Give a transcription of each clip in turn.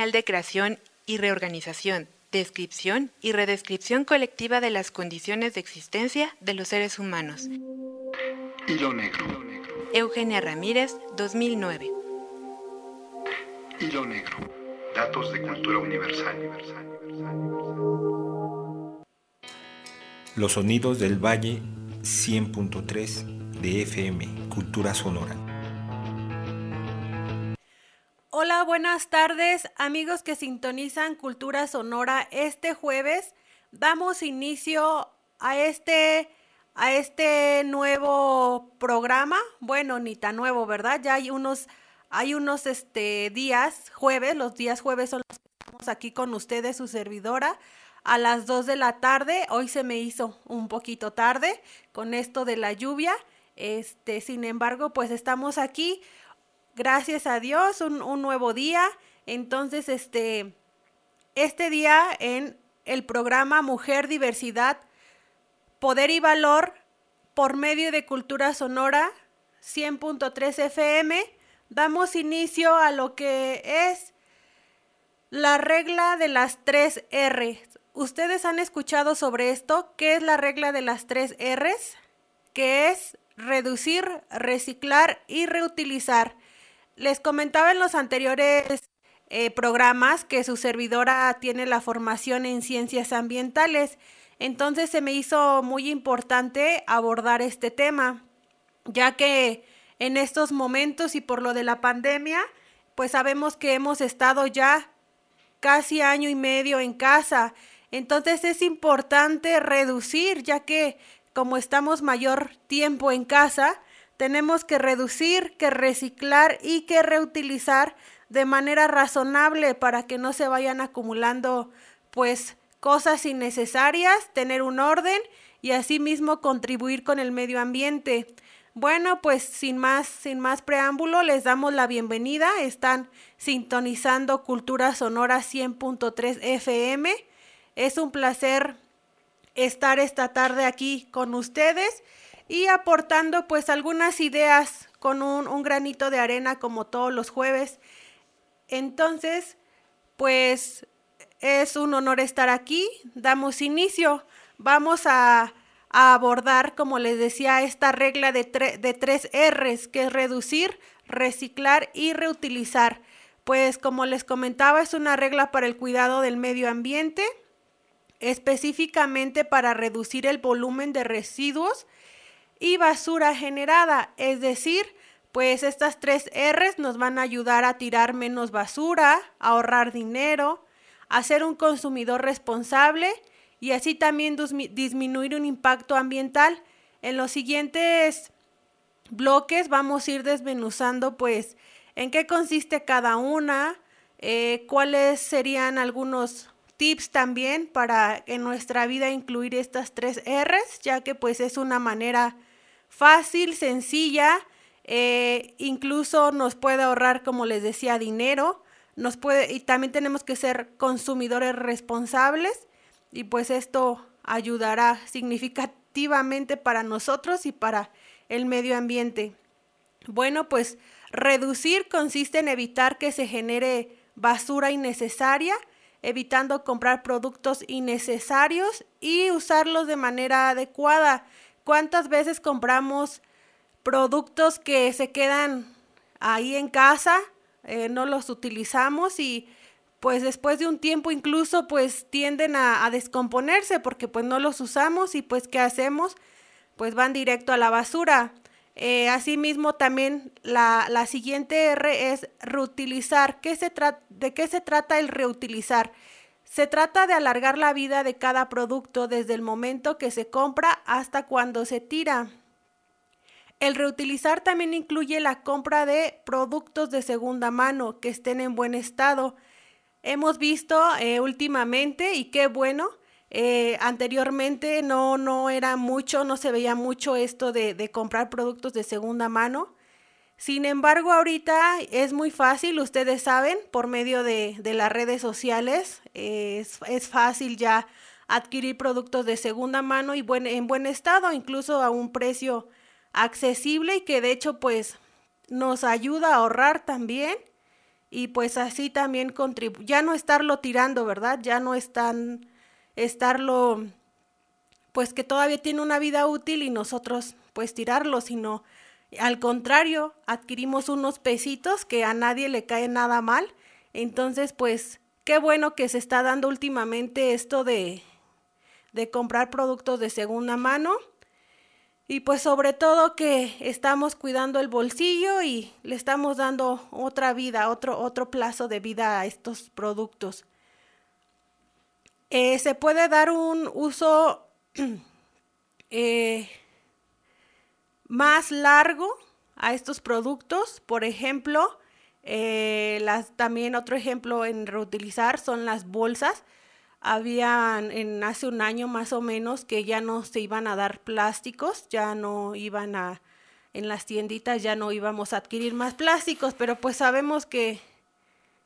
Lineal de creación y reorganización, descripción y redescripción colectiva de las condiciones de existencia de los seres humanos. Hilo negro. Eugenia Ramírez, 2009. Hilo negro. Datos de cultura universal. Los sonidos del Valle 100.3 de FM, Cultura Sonora. Hola, buenas tardes amigos que sintonizan Cultura Sonora. Este jueves damos inicio a este a este nuevo programa. Bueno, ni tan nuevo, ¿verdad? Ya hay unos hay unos este días, jueves, los días jueves son los que estamos aquí con ustedes, su servidora a las 2 de la tarde. Hoy se me hizo un poquito tarde con esto de la lluvia. Este, sin embargo, pues estamos aquí gracias a Dios, un, nuevo día. Entonces, este, este día en el programa Mujer, Diversidad, Poder y Valor por medio de Cultura Sonora 100.3 FM, damos inicio a lo que es la regla de las tres R. ¿Ustedes han escuchado sobre esto? ¿Qué es la regla de las tres Rs? Que es reducir, reciclar y reutilizar. Les comentaba en los anteriores eh, programas que su servidora tiene la formación en ciencias ambientales, entonces se me hizo muy importante abordar este tema, ya que en estos momentos y por lo de la pandemia, pues sabemos que hemos estado ya casi año y medio en casa, entonces es importante reducir, ya que como estamos mayor tiempo en casa, tenemos que reducir, que reciclar y que reutilizar de manera razonable para que no se vayan acumulando pues cosas innecesarias, tener un orden y asimismo contribuir con el medio ambiente. Bueno, pues sin más, sin más preámbulo, les damos la bienvenida. Están sintonizando Cultura Sonora 100.3 FM. Es un placer estar esta tarde aquí con ustedes y aportando pues algunas ideas con un, granito de arena como todos los jueves. Entonces, pues es un honor estar aquí. Damos inicio. Vamos a, abordar, como les decía, esta regla de, de tres R's, que es reducir, reciclar y reutilizar. Pues como les comentaba, es una regla para el cuidado del medio ambiente, específicamente para reducir el volumen de residuos y basura generada, es decir, pues estas tres R's nos van a ayudar a tirar menos basura, a ahorrar dinero, a ser un consumidor responsable y así también disminuir un impacto ambiental. En los siguientes bloques vamos a ir desmenuzando pues en qué consiste cada una, eh, cuáles serían algunos tips también para en nuestra vida incluir estas tres R's, ya que pues es una manera fácil, sencilla, eh, incluso nos puede ahorrar, como les decía, dinero, nos puede, y también tenemos que ser consumidores responsables, y pues esto ayudará significativamente para nosotros y para el medio ambiente. Bueno, pues reducir consiste en evitar que se genere basura innecesaria, evitando comprar productos innecesarios y usarlos de manera adecuada. ¿Cuántas veces compramos productos que se quedan ahí en casa, eh, no los utilizamos y pues después de un tiempo incluso pues tienden a, descomponerse porque pues no los usamos y pues ¿qué hacemos? Pues van directo a la basura. Eh, asimismo también la, siguiente R es reutilizar. ¿Qué se ¿De qué se trata el reutilizar? Se trata de alargar la vida de cada producto desde el momento que se compra hasta cuando se tira. El reutilizar también incluye la compra de productos de segunda mano que estén en buen estado. Hemos visto eh, últimamente, y qué bueno, eh, anteriormente no, no era mucho, no se veía mucho esto de, de comprar productos de segunda mano. Sin embargo, ahorita es muy fácil, ustedes saben, por medio de, las redes sociales, es, fácil ya adquirir productos de segunda mano y en buen estado, incluso a un precio accesible y que de hecho pues nos ayuda a ahorrar también y pues así también contribuir, ya no estarlo tirando, ¿verdad? Ya no están, estarlo, pues que todavía tiene una vida útil y nosotros pues tirarlo, sino al contrario, adquirimos unos pesitos que a nadie le cae nada mal. Entonces, pues qué bueno que se está dando últimamente esto de, de comprar productos de segunda mano. Y pues sobre todo que estamos cuidando el bolsillo y le estamos dando otra vida, otro, otro plazo de vida a estos productos. Eh, se puede dar un uso eh, más largo a estos productos. Por ejemplo, eh, las, también otro ejemplo en reutilizar son las bolsas. Habían en hace un año más o menos que ya no se iban a dar plásticos, ya no iban a, en las tienditas ya no íbamos a adquirir más plásticos, pero pues sabemos que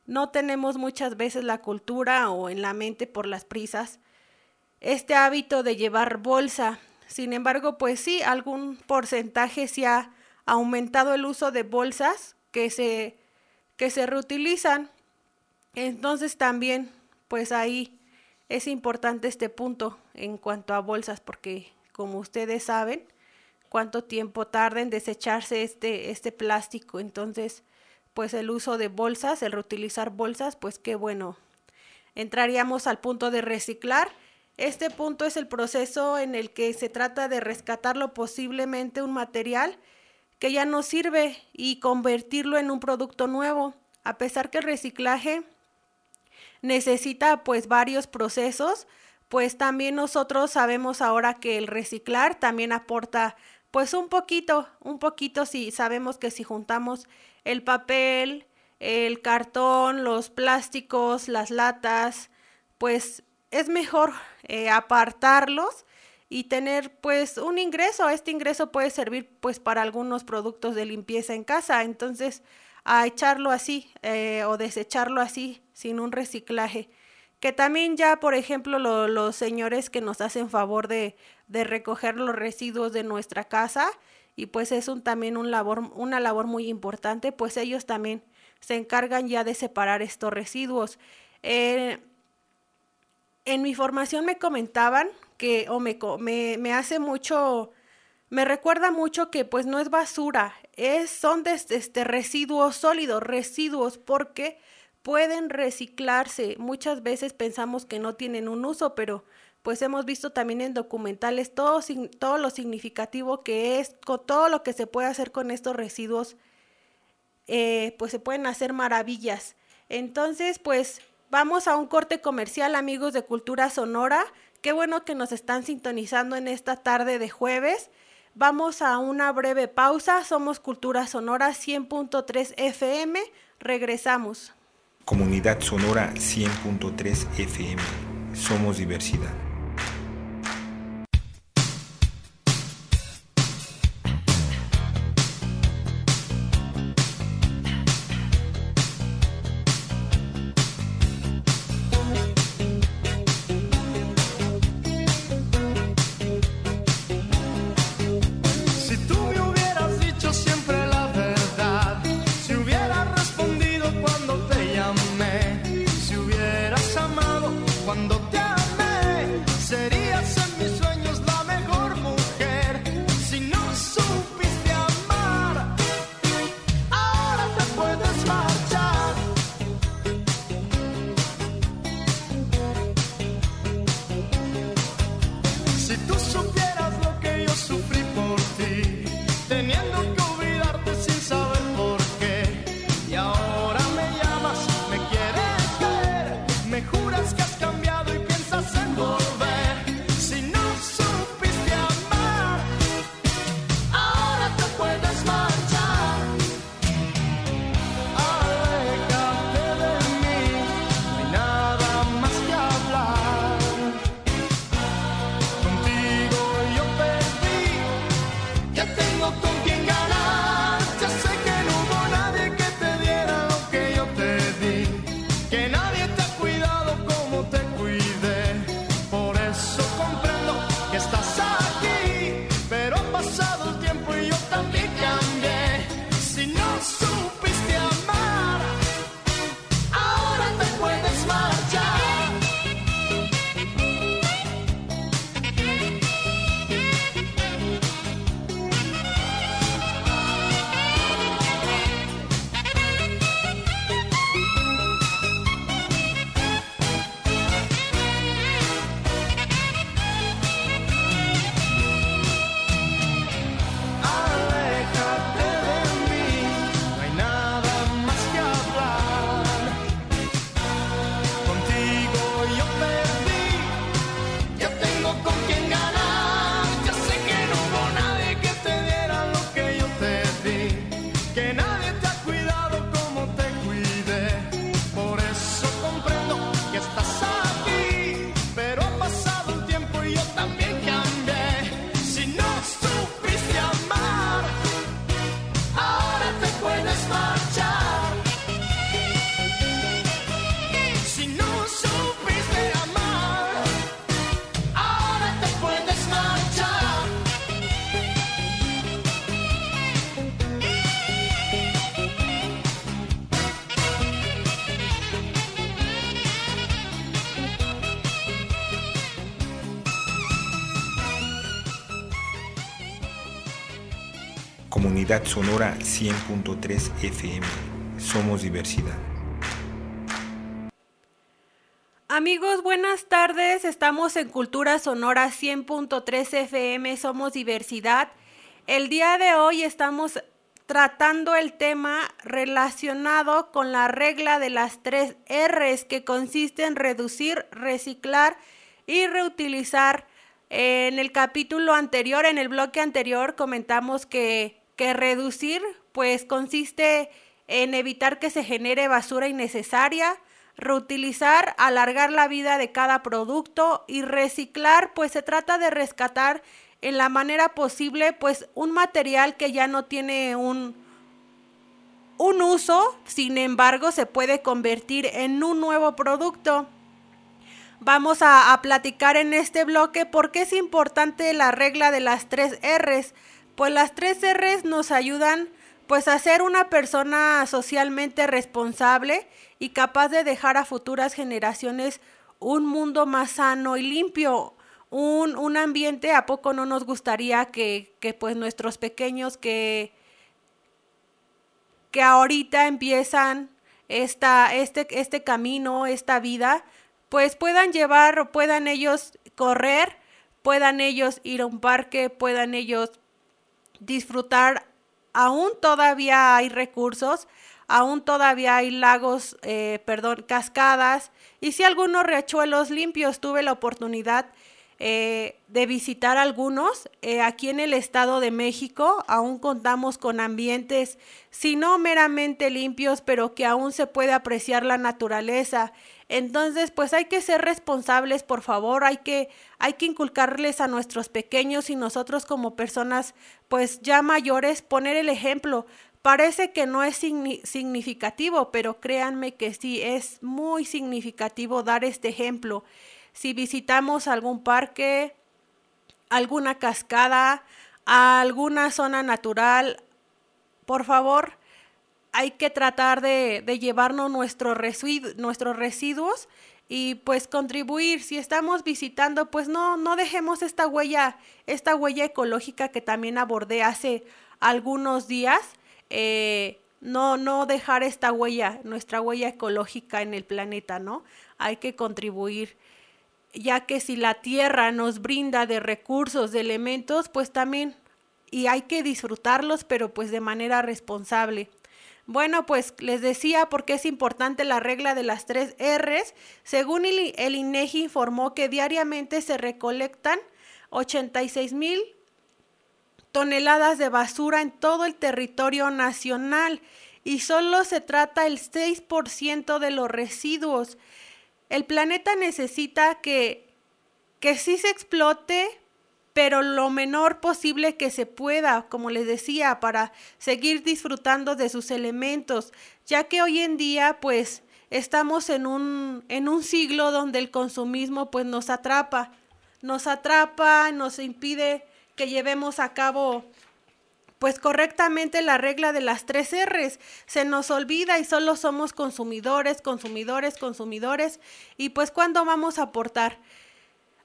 no tenemos muchas veces la cultura o en la mente por las prisas este hábito de llevar bolsa. Sin embargo, pues sí, algún porcentaje se ha aumentado el uso de bolsas que se, que se reutilizan. Entonces también, pues ahí es importante este punto en cuanto a bolsas, porque como ustedes saben, cuánto tiempo tarda en desecharse este, este plástico. Entonces, pues el uso de bolsas, el reutilizar bolsas, pues qué bueno. Entraríamos al punto de reciclar este punto es el proceso en el que se trata de rescatarlo posiblemente un material que ya no sirve y convertirlo en un producto nuevo. A pesar que el reciclaje necesita pues varios procesos, pues también nosotros sabemos ahora que el reciclar también aporta pues un poquito, un poquito si sabemos que si juntamos el papel, el cartón, los plásticos, las latas, pues es mejor eh, apartarlos y tener pues un ingreso. Este ingreso puede servir pues para algunos productos de limpieza en casa. Entonces a echarlo así eh, o desecharlo así sin un reciclaje. Que también ya, por ejemplo, los señores que nos hacen favor de, de, recoger los residuos de nuestra casa y pues es un, también un labor, una labor muy importante, pues ellos también se encargan ya de separar estos residuos. Eh, en mi formación me comentaban que, o me, me, hace mucho, me recuerda mucho que pues no es basura, es, son de, este, residuos sólidos, residuos, porque pueden reciclarse. Muchas veces pensamos que no tienen un uso, pero pues hemos visto también en documentales todo, todo lo significativo que es, todo lo que se puede hacer con estos residuos, eh, pues se pueden hacer maravillas. Entonces, pues Vamos a un corte comercial, amigos de Cultura Sonora. Qué bueno que nos están sintonizando en esta tarde de jueves. Vamos a una breve pausa. Somos Cultura Sonora 100.3 FM. Regresamos. Comunidad Sonora 100.3 FM. Somos diversidad. Sonora 100.3 FM. Somos diversidad. Amigos, buenas tardes. Estamos en Cultura Sonora 100.3 FM. Somos diversidad. El día de hoy estamos tratando el tema relacionado con la regla de las tres R's que consiste en reducir, reciclar y reutilizar. En el capítulo anterior, en el bloque anterior, comentamos que, que reducir pues consiste en evitar que se genere basura innecesaria, reutilizar, alargar la vida de cada producto y reciclar pues se trata de rescatar en la manera posible pues un material que ya no tiene un, un uso, sin embargo se puede convertir en un nuevo producto. Vamos a, a, platicar en este bloque por qué es importante la regla de las tres R's. Pues las tres R's nos ayudan pues a ser una persona socialmente responsable y capaz de dejar a futuras generaciones un mundo más sano y limpio un, un ambiente, ¿a poco no nos gustaría que, que pues nuestros pequeños que, que ahorita empiezan esta, este, este camino, esta vida, pues puedan llevar puedan ellos correr, puedan ellos ir a un parque, puedan ellos disfrutar, aún todavía hay recursos, aún todavía hay lagos, eh, perdón, cascadas, y si algunos riachuelos limpios tuve la oportunidad eh, de visitar algunos. Eh, aquí en el Estado de México aún contamos con ambientes, si no meramente limpios, pero que aún se puede apreciar la naturaleza. Entonces, pues hay que ser responsables, por favor, hay que, hay que inculcarles a nuestros pequeños y nosotros como personas, pues ya mayores, poner el ejemplo. Parece que no es significativo, pero créanme que sí, es muy significativo dar este ejemplo si visitamos algún parque, alguna cascada, alguna zona natural, por favor, hay que tratar de, llevarnos nuestros residuos y pues contribuir. Si estamos visitando, pues no, no dejemos esta huella, esta huella ecológica que también abordé hace algunos días. Eh, no, no dejar esta huella, nuestra huella ecológica en el planeta, ¿no? Hay que contribuir ya que si la tierra nos brinda de recursos, de elementos, pues también, y hay que disfrutarlos, pero pues de manera responsable. Bueno, pues les decía por qué es importante la regla de las tres R's. Según el, INEGI informó que diariamente se recolectan 86 mil toneladas de basura en todo el territorio nacional y solo se trata el 6% de los residuos. El planeta necesita que, que sí se explote, pero lo menor posible que se pueda, como les decía, para seguir disfrutando de sus elementos, ya que hoy en día pues estamos en un, en un siglo donde el consumismo pues nos atrapa, nos atrapa, nos impide que llevemos a cabo pues correctamente la regla de las tres R's. Se nos olvida y solo somos consumidores, consumidores, consumidores. Y pues ¿cuándo vamos a aportar?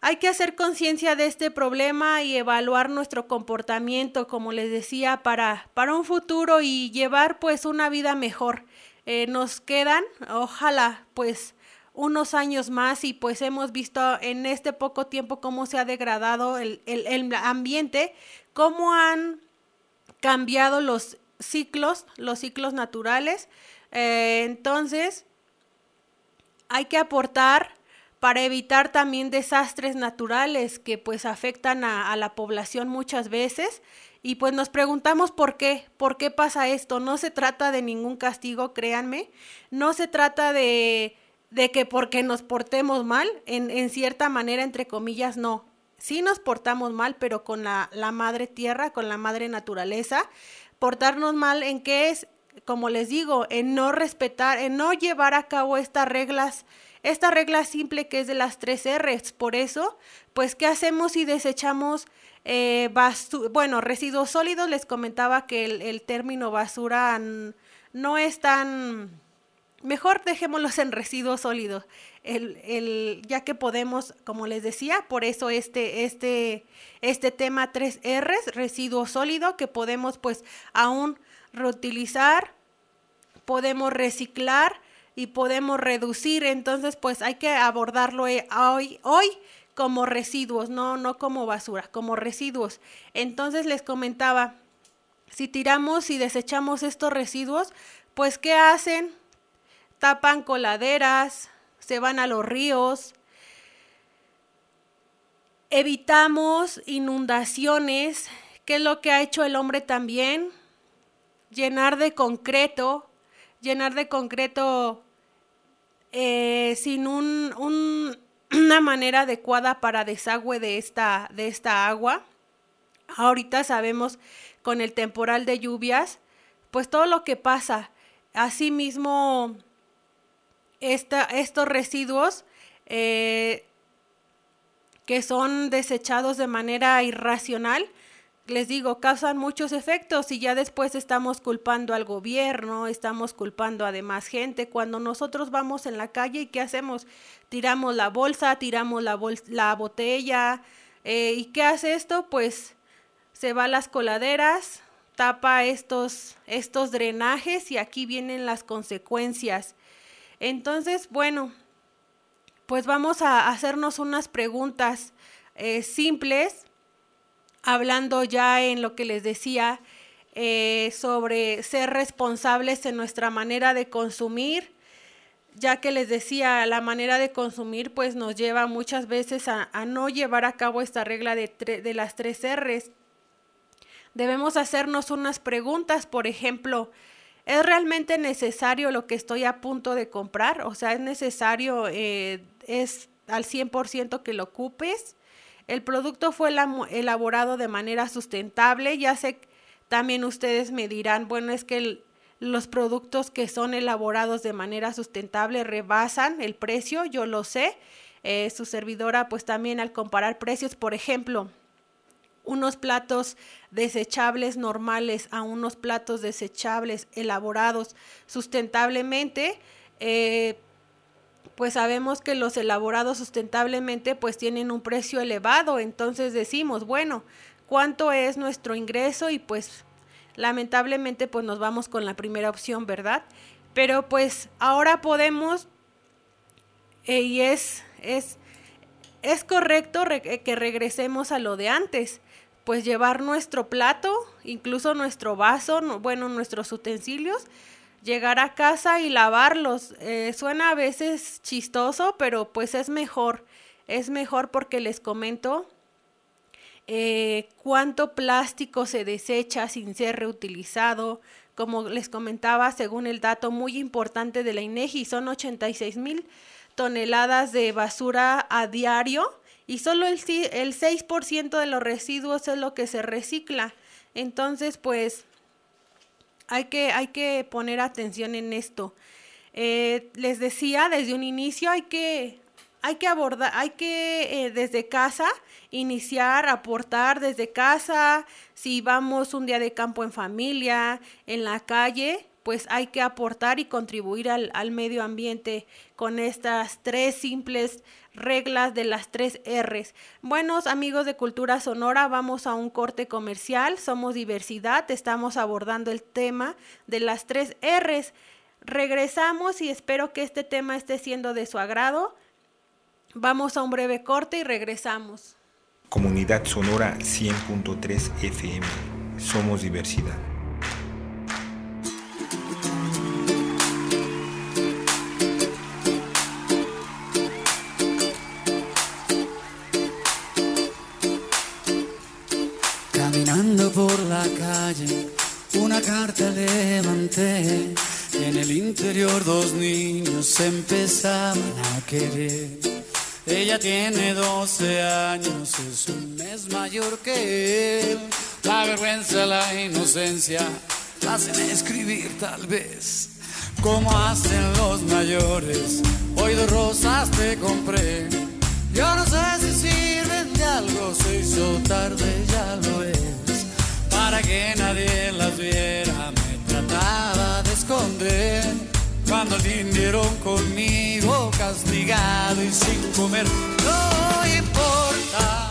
Hay que hacer conciencia de este problema y evaluar nuestro comportamiento, como les decía, para, para un futuro y llevar pues una vida mejor. Eh, nos quedan, ojalá, pues unos años más y pues hemos visto en este poco tiempo cómo se ha degradado el, el, ambiente, cómo han cambiado los ciclos, los ciclos naturales. Eh, entonces, hay que aportar para evitar también desastres naturales que pues afectan a, la población muchas veces y pues nos preguntamos por qué, por qué pasa esto. No se trata de ningún castigo, créanme, no se trata de, de que porque nos portemos mal, en, en cierta manera, entre comillas, no sí nos portamos mal, pero con la, la madre tierra, con la madre naturaleza. Portarnos mal en qué es, como les digo, en no respetar, en no llevar a cabo estas reglas, esta regla simple que es de las tres R's. Por eso, pues, ¿qué hacemos si desechamos eh, bueno, residuos sólidos? Les comentaba que el, el término basura no es tan... Mejor dejémoslos en residuos sólidos. el, ya que podemos, como les decía, por eso este, este, este tema 3R, residuo sólido, que podemos pues aún reutilizar, podemos reciclar y podemos reducir. Entonces pues hay que abordarlo eh, hoy, hoy como residuos, no, no como basura, como residuos. Entonces les comentaba, si tiramos y desechamos estos residuos, pues ¿qué hacen? Tapan coladeras, se van a los ríos, evitamos inundaciones, ¿qué es lo que ha hecho el hombre también? Llenar de concreto, llenar de concreto eh, sin un, una manera adecuada para desagüe de esta, de esta agua. Ahorita sabemos con el temporal de lluvias, pues todo lo que pasa. Asimismo, esta, estos residuos eh, que son desechados de manera irracional, les digo, causan muchos efectos y ya después estamos culpando al gobierno, estamos culpando a demás gente. Cuando nosotros vamos en la calle, ¿y qué hacemos? Tiramos la bolsa, tiramos la, la botella. Eh, ¿Y qué hace esto? Pues se va a las coladeras, tapa estos, estos drenajes y aquí vienen las consecuencias. Entonces, bueno, pues vamos a hacernos unas preguntas eh, simples, hablando ya en lo que les decía eh, sobre ser responsables en nuestra manera de consumir, ya que les decía, la manera de consumir pues nos lleva muchas veces a, no llevar a cabo esta regla de, de las tres R's debemos hacernos unas preguntas, por ejemplo, ¿es realmente necesario lo que estoy a punto de comprar? O sea, ¿es necesario, eh, es al 100% que lo ocupes? El producto fue elaborado de manera sustentable, ya sé, también ustedes me dirán, bueno, es que los productos que son elaborados de manera sustentable rebasan el precio, yo lo sé. Eh, su servidora, pues también al comparar precios, por ejemplo, unos platos desechables normales a unos platos desechables elaborados sustentablemente, eh, pues sabemos que los elaborados sustentablemente pues tienen un precio elevado, entonces decimos, bueno, ¿cuánto es nuestro ingreso? Y pues lamentablemente pues nos vamos con la primera opción, ¿verdad? Pero pues ahora podemos, eh, y es, es, es correcto que regresemos a lo de antes pues llevar nuestro plato, incluso nuestro vaso, bueno, nuestros utensilios, llegar a casa y lavarlos. Eh, suena a veces chistoso, pero pues es mejor. Es mejor porque les comento eh, cuánto plástico se desecha sin ser reutilizado. Como les comentaba, según el dato muy importante de la INEGI, son 86 mil toneladas de basura a diario y solo el, el 6% de los residuos es lo que se recicla. Entonces, pues hay que, hay que poner atención en esto. Eh, les decía desde un inicio, hay que, hay que abordar, hay que eh, desde casa iniciar, aportar desde casa, si vamos un día de campo en familia, en la calle, pues hay que aportar y contribuir al, al medio ambiente con estas tres simples reglas de las tres R's. Buenos amigos de Cultura Sonora, vamos a un corte comercial. Somos diversidad, estamos abordando el tema de las tres R's. Regresamos y espero que este tema esté siendo de su agrado. Vamos a un breve corte y regresamos. Comunidad Sonora 100.3 FM. Somos diversidad. Una carta levanté. En el interior dos niños empezaban a querer. Ella tiene 12 años, es un mes mayor que él. La vergüenza, la inocencia, hacen escribir tal vez. Como hacen los mayores, hoy dos rosas te compré. Yo no sé si sirven de algo, se hizo tarde, ya lo es para que nadie las viera. Me trataba de esconder cuando vinieron conmigo castigar obligado y sin comer. No importa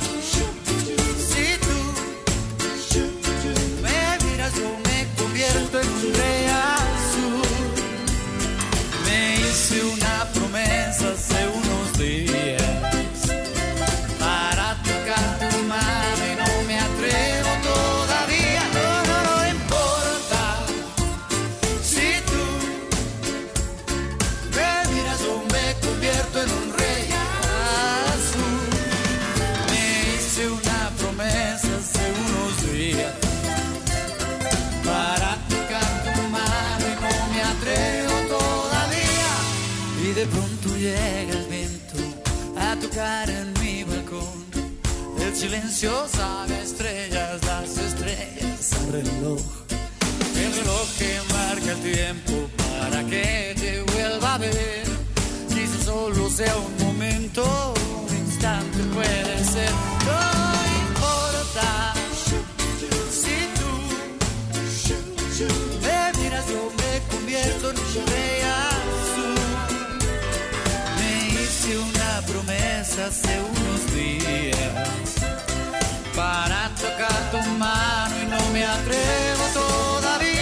El silencio sabe a estrellas, las estrellas al reloj. El reloj que marca el tiempo para que te vuelva a ver. Quizás solo sea un momento, un instante puede ser. No importa si tú me miras, yo me convierto en un rey azul. Me hice una promesa hace unos días para tocar tu mano y no me atrevo todavía.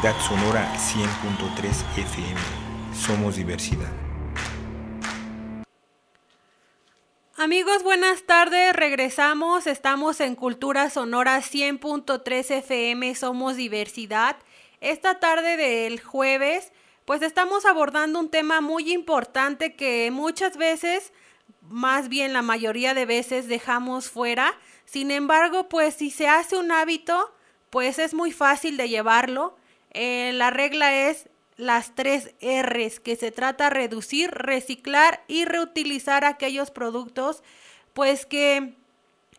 Sonora 100.3 FM. Somos diversidad. Amigos, buenas tardes. Regresamos. Estamos en Cultura Sonora 100.3 FM. Somos diversidad. Esta tarde del jueves, pues estamos abordando un tema muy importante que muchas veces, más bien la mayoría de veces, dejamos fuera. Sin embargo, pues si se hace un hábito, pues es muy fácil de llevarlo. Eh, la regla es las tres R's, que se trata reducir, reciclar y reutilizar aquellos productos pues que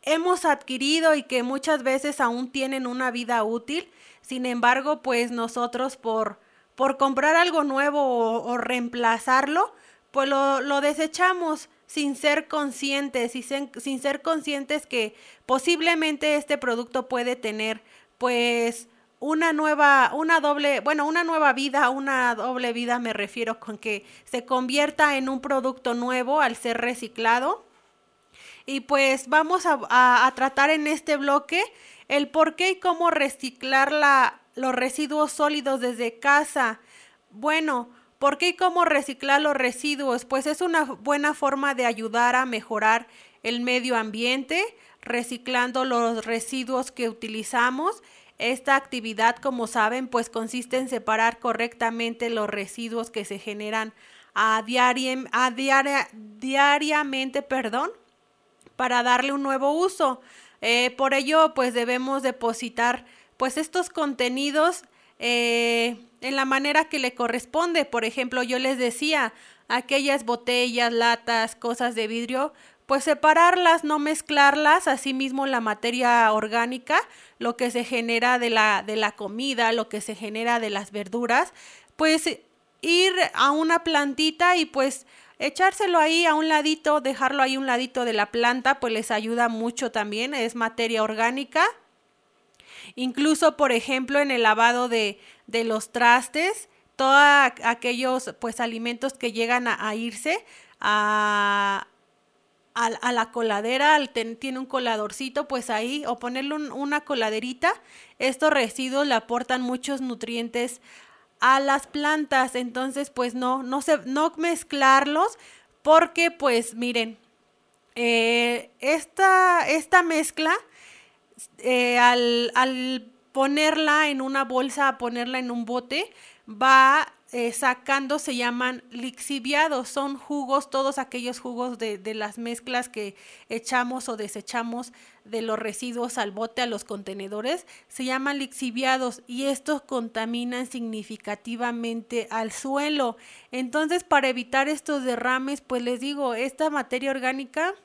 hemos adquirido y que muchas veces aún tienen una vida útil. Sin embargo, pues nosotros por, por comprar algo nuevo o, reemplazarlo, pues lo, lo, desechamos sin ser conscientes y sin ser conscientes que posiblemente este producto puede tener pues una nueva, una doble, bueno, una nueva vida, una doble vida me refiero con que se convierta en un producto nuevo al ser reciclado. Y pues vamos a, tratar en este bloque el por qué y cómo reciclar la, los residuos sólidos desde casa. Bueno, ¿por qué y cómo reciclar los residuos? Pues es una buena forma de ayudar a mejorar el medio ambiente, reciclando los residuos que utilizamos esta actividad, como saben, pues consiste en separar correctamente los residuos que se generan a, diaria, a diaria, diariamente, perdón, para darle un nuevo uso. Eh, por ello, pues debemos depositar pues estos contenidos eh, en la manera que le corresponde. Por ejemplo, yo les decía, aquellas botellas, latas, cosas de vidrio, pues separarlas, no mezclarlas, asimismo la materia orgánica, lo que se genera de la, de la comida, lo que se genera de las verduras, pues ir a una plantita y pues echárselo ahí a un ladito, dejarlo ahí un ladito de la planta, pues les ayuda mucho también, es materia orgánica. Incluso, por ejemplo, en el lavado de, de los trastes, todos aquellos pues alimentos que llegan a irse a, a, la coladera, tiene un coladorcito, pues ahí, o ponerle una coladerita, estos residuos le aportan muchos nutrientes a las plantas, entonces pues no, no, se, no mezclarlos, porque pues miren, eh, esta, esta, mezcla, eh, al, al ponerla en una bolsa, ponerla en un bote, va eh, sacando se llaman lixiviados, son jugos, todos aquellos jugos de, de, las mezclas que echamos o desechamos de los residuos al bote, a los contenedores, se llaman lixiviados y estos contaminan significativamente al suelo. Entonces, para evitar estos derrames, pues les digo, esta materia orgánica,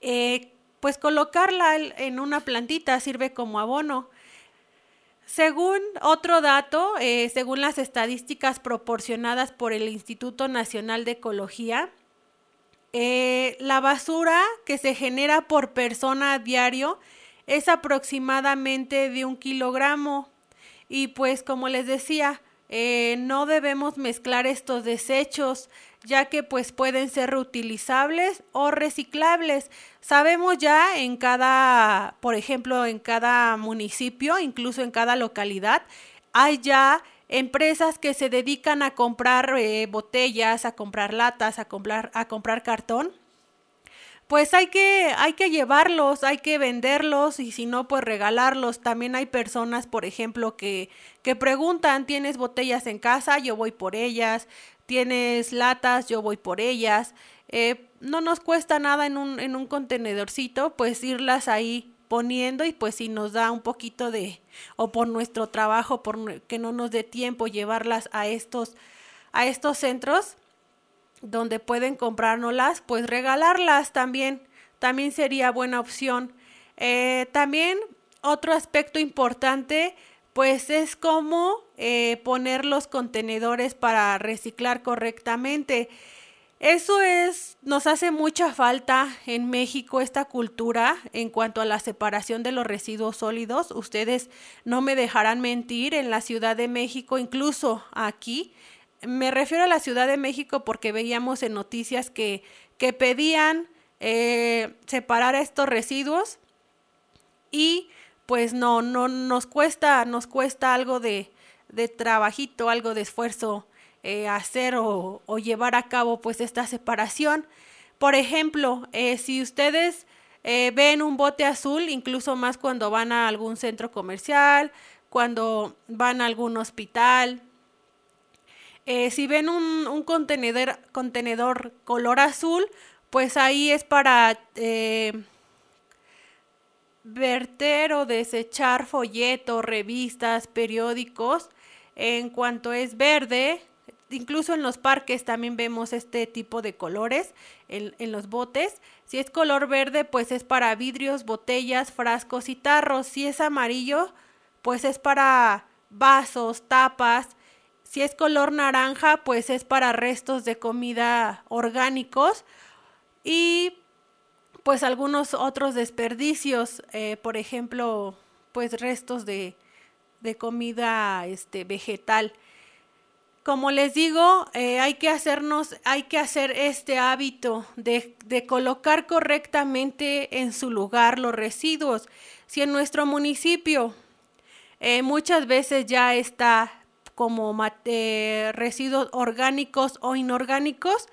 eh, pues colocarla en una plantita sirve como abono. Según otro dato, eh, según las estadísticas proporcionadas por el Instituto Nacional de Ecología, eh, la basura que se genera por persona a diario es aproximadamente de un kilogramo. Y pues como les decía, eh, no debemos mezclar estos desechos ya que pues pueden ser reutilizables o reciclables. Sabemos ya en cada, por ejemplo, en cada municipio, incluso en cada localidad, hay ya empresas que se dedican a comprar eh, botellas, a comprar latas, a comprar, a comprar cartón. Pues hay que, hay que llevarlos, hay que venderlos y si no, pues regalarlos. También hay personas, por ejemplo, que, que preguntan, ¿tienes botellas en casa? Yo voy por ellas tienes latas, yo voy por ellas. Eh, no nos cuesta nada en un, en un contenedorcito, pues irlas ahí poniendo y pues si nos da un poquito de, o por nuestro trabajo, por que no nos dé tiempo llevarlas a estos, a estos centros donde pueden comprárnoslas, pues regalarlas también, también sería buena opción. Eh, también otro aspecto importante pues es como eh, poner los contenedores para reciclar correctamente. Eso es, nos hace mucha falta en México esta cultura en cuanto a la separación de los residuos sólidos. Ustedes no me dejarán mentir, en la Ciudad de México, incluso aquí, me refiero a la Ciudad de México porque veíamos en noticias que, que pedían eh, separar estos residuos y pues no, no nos cuesta, nos cuesta algo de, de trabajito, algo de esfuerzo eh, hacer o, llevar a cabo pues esta separación. Por ejemplo, eh, si ustedes eh, ven un bote azul, incluso más cuando van a algún centro comercial, cuando van a algún hospital, si ven un, un, contenedor, contenedor color azul, pues ahí es para verter o desechar folletos, revistas, periódicos. En cuanto es verde, incluso en los parques también vemos este tipo de colores en, en, los botes. Si es color verde, pues es para vidrios, botellas, frascos y tarros. Si es amarillo, pues es para vasos, tapas. Si es color naranja, pues es para restos de comida orgánicos. Y pues algunos otros desperdicios, eh, por ejemplo, pues restos de, de comida este, vegetal. Como les digo, eh, hay que hacernos, hay que hacer este hábito de, de, colocar correctamente en su lugar los residuos. Si en nuestro municipio eh, muchas veces ya está como residuos orgánicos o inorgánicos,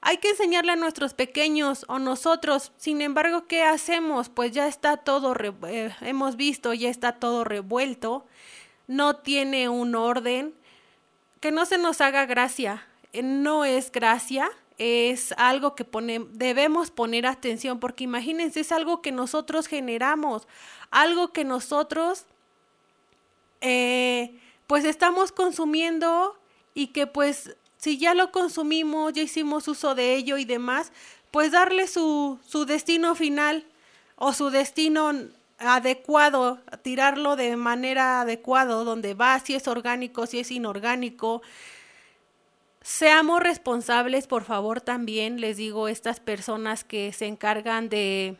hay que enseñarle a nuestros pequeños o nosotros. Sin embargo, ¿qué hacemos? Pues ya está todo, eh, hemos visto, ya está todo revuelto. No tiene un orden. Que no se nos haga gracia. Eh, no es gracia, es algo que debemos poner atención porque imagínense, es algo que nosotros generamos, algo que nosotros... Eh, pues estamos consumiendo y que pues si ya lo consumimos, ya hicimos uso de ello y demás, pues darle su, su destino final o su destino adecuado, tirarlo de manera adecuada, donde va, si es orgánico, si es inorgánico. Seamos responsables, por favor, también, les digo, estas personas que se encargan de,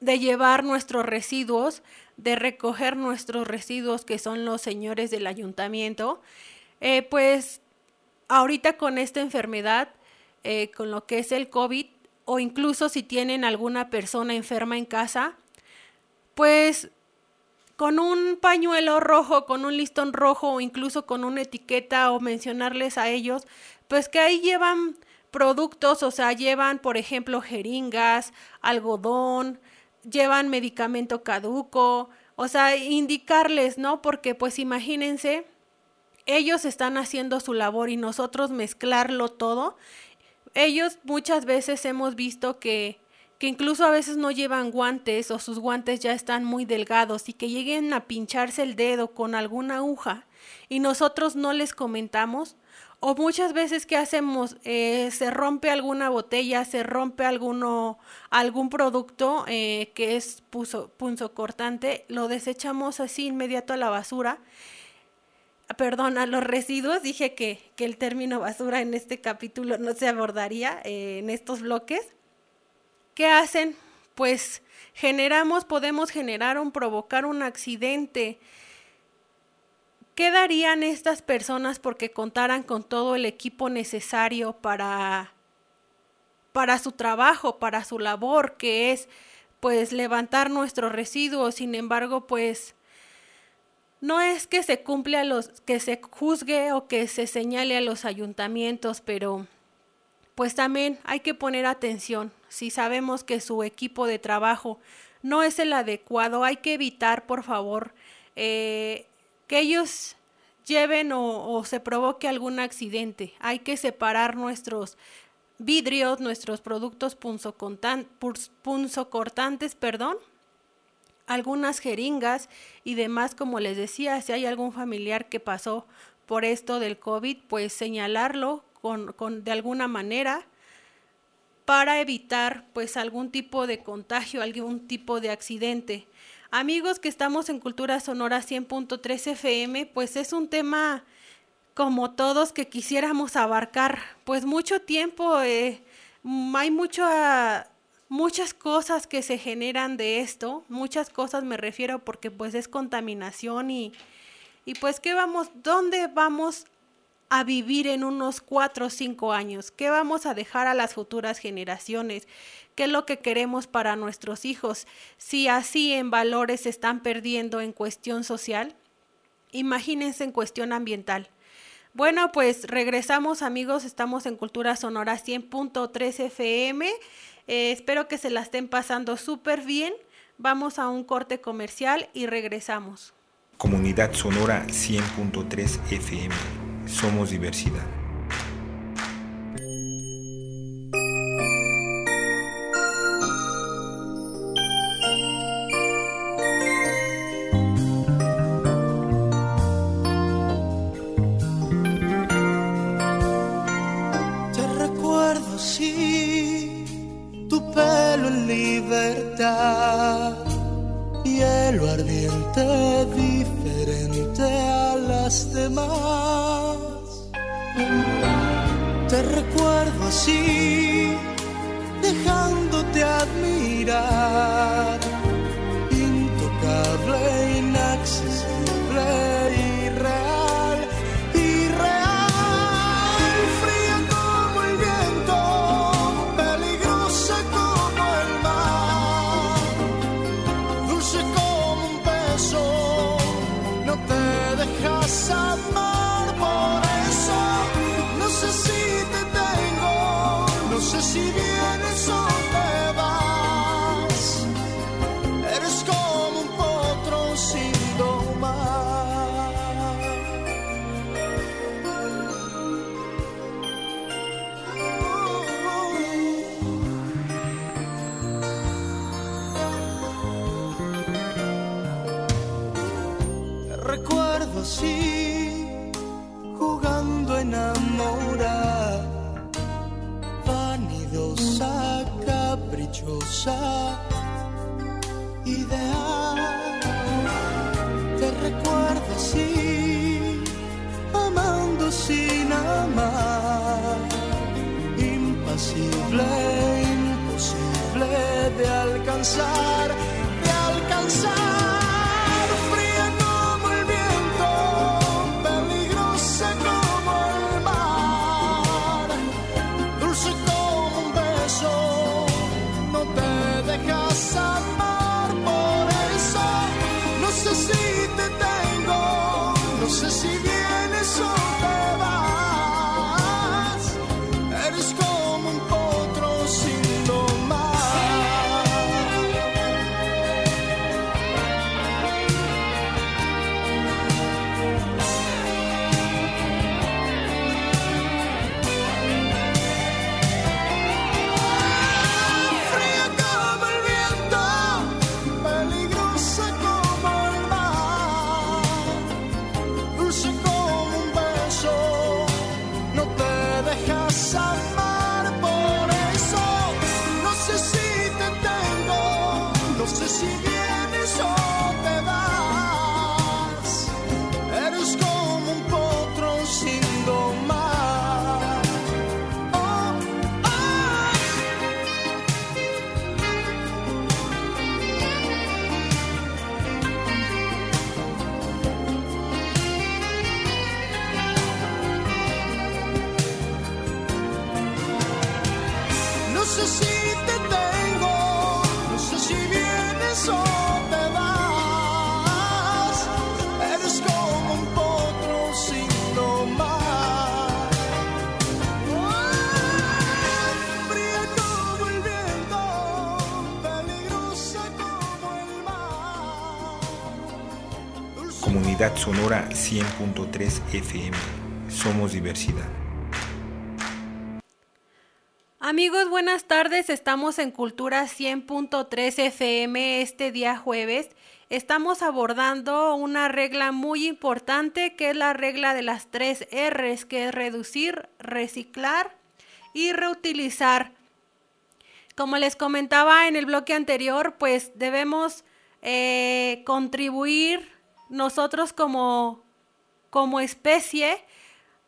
de llevar nuestros residuos, de recoger nuestros residuos, que son los señores del ayuntamiento, eh, pues ahorita con esta enfermedad, eh, con lo que es el COVID, o incluso si tienen alguna persona enferma en casa, pues con un pañuelo rojo, con un listón rojo o incluso con una etiqueta o mencionarles a ellos, pues que ahí llevan productos, o sea, llevan, por ejemplo, jeringas, algodón, llevan medicamento caduco, o sea, indicarles, ¿no? Porque pues imagínense, ellos están haciendo su labor y nosotros mezclarlo todo ellos muchas veces hemos visto que, que incluso a veces no llevan guantes o sus guantes ya están muy delgados y que lleguen a pincharse el dedo con alguna aguja y nosotros no les comentamos. O muchas veces que hacemos, eh, se rompe alguna botella, se rompe alguno, algún producto eh, que es punzo cortante, lo desechamos así inmediato a la basura perdón, a los residuos. Dije que, el término basura en este capítulo no se abordaría eh, en estos bloques. ¿Qué hacen? Pues generamos, podemos generar o provocar un accidente. ¿Qué darían estas personas porque contaran con todo el equipo necesario para, para su trabajo, para su labor, que es pues levantar nuestros residuos? Sin embargo, pues no es que se cumple a los, que se juzgue o que se señale a los ayuntamientos, pero pues también hay que poner atención. Si sabemos que su equipo de trabajo no es el adecuado, hay que evitar, por favor, eh, que ellos lleven o, se provoque algún accidente. Hay que separar nuestros vidrios, nuestros productos punzocortantes, perdón, algunas jeringas y demás, como les decía, si hay algún familiar que pasó por esto del COVID, pues señalarlo con, con, de alguna manera para evitar pues algún tipo de contagio, algún tipo de accidente. Amigos que estamos en Cultura Sonora 100.3 FM, pues es un tema como todos que quisiéramos abarcar, pues mucho tiempo, eh, hay mucho muchas cosas que se generan de esto, muchas cosas me refiero porque pues es contaminación y, y pues qué vamos, ¿dónde vamos a vivir en unos cuatro o cinco años? ¿Qué vamos a dejar a las futuras generaciones? ¿Qué es lo que queremos para nuestros hijos? Si así en valores se están perdiendo en cuestión social, imagínense en cuestión ambiental. Bueno, pues regresamos amigos, estamos en Cultura Sonora 100.3 FM. Eh, espero que se la estén pasando súper bien. Vamos a un corte comercial y regresamos. Comunidad Sonora 100.3 FM. Somos diversidad. Así, dejándote admirar, Sonora 100.3 FM. Somos diversidad. Amigos, buenas tardes. Estamos en Cultura 100.3 FM este día jueves. Estamos abordando una regla muy importante que es la regla de las tres R's, que es reducir, reciclar y reutilizar. Como les comentaba en el bloque anterior, pues debemos eh, contribuir nosotros como, como especie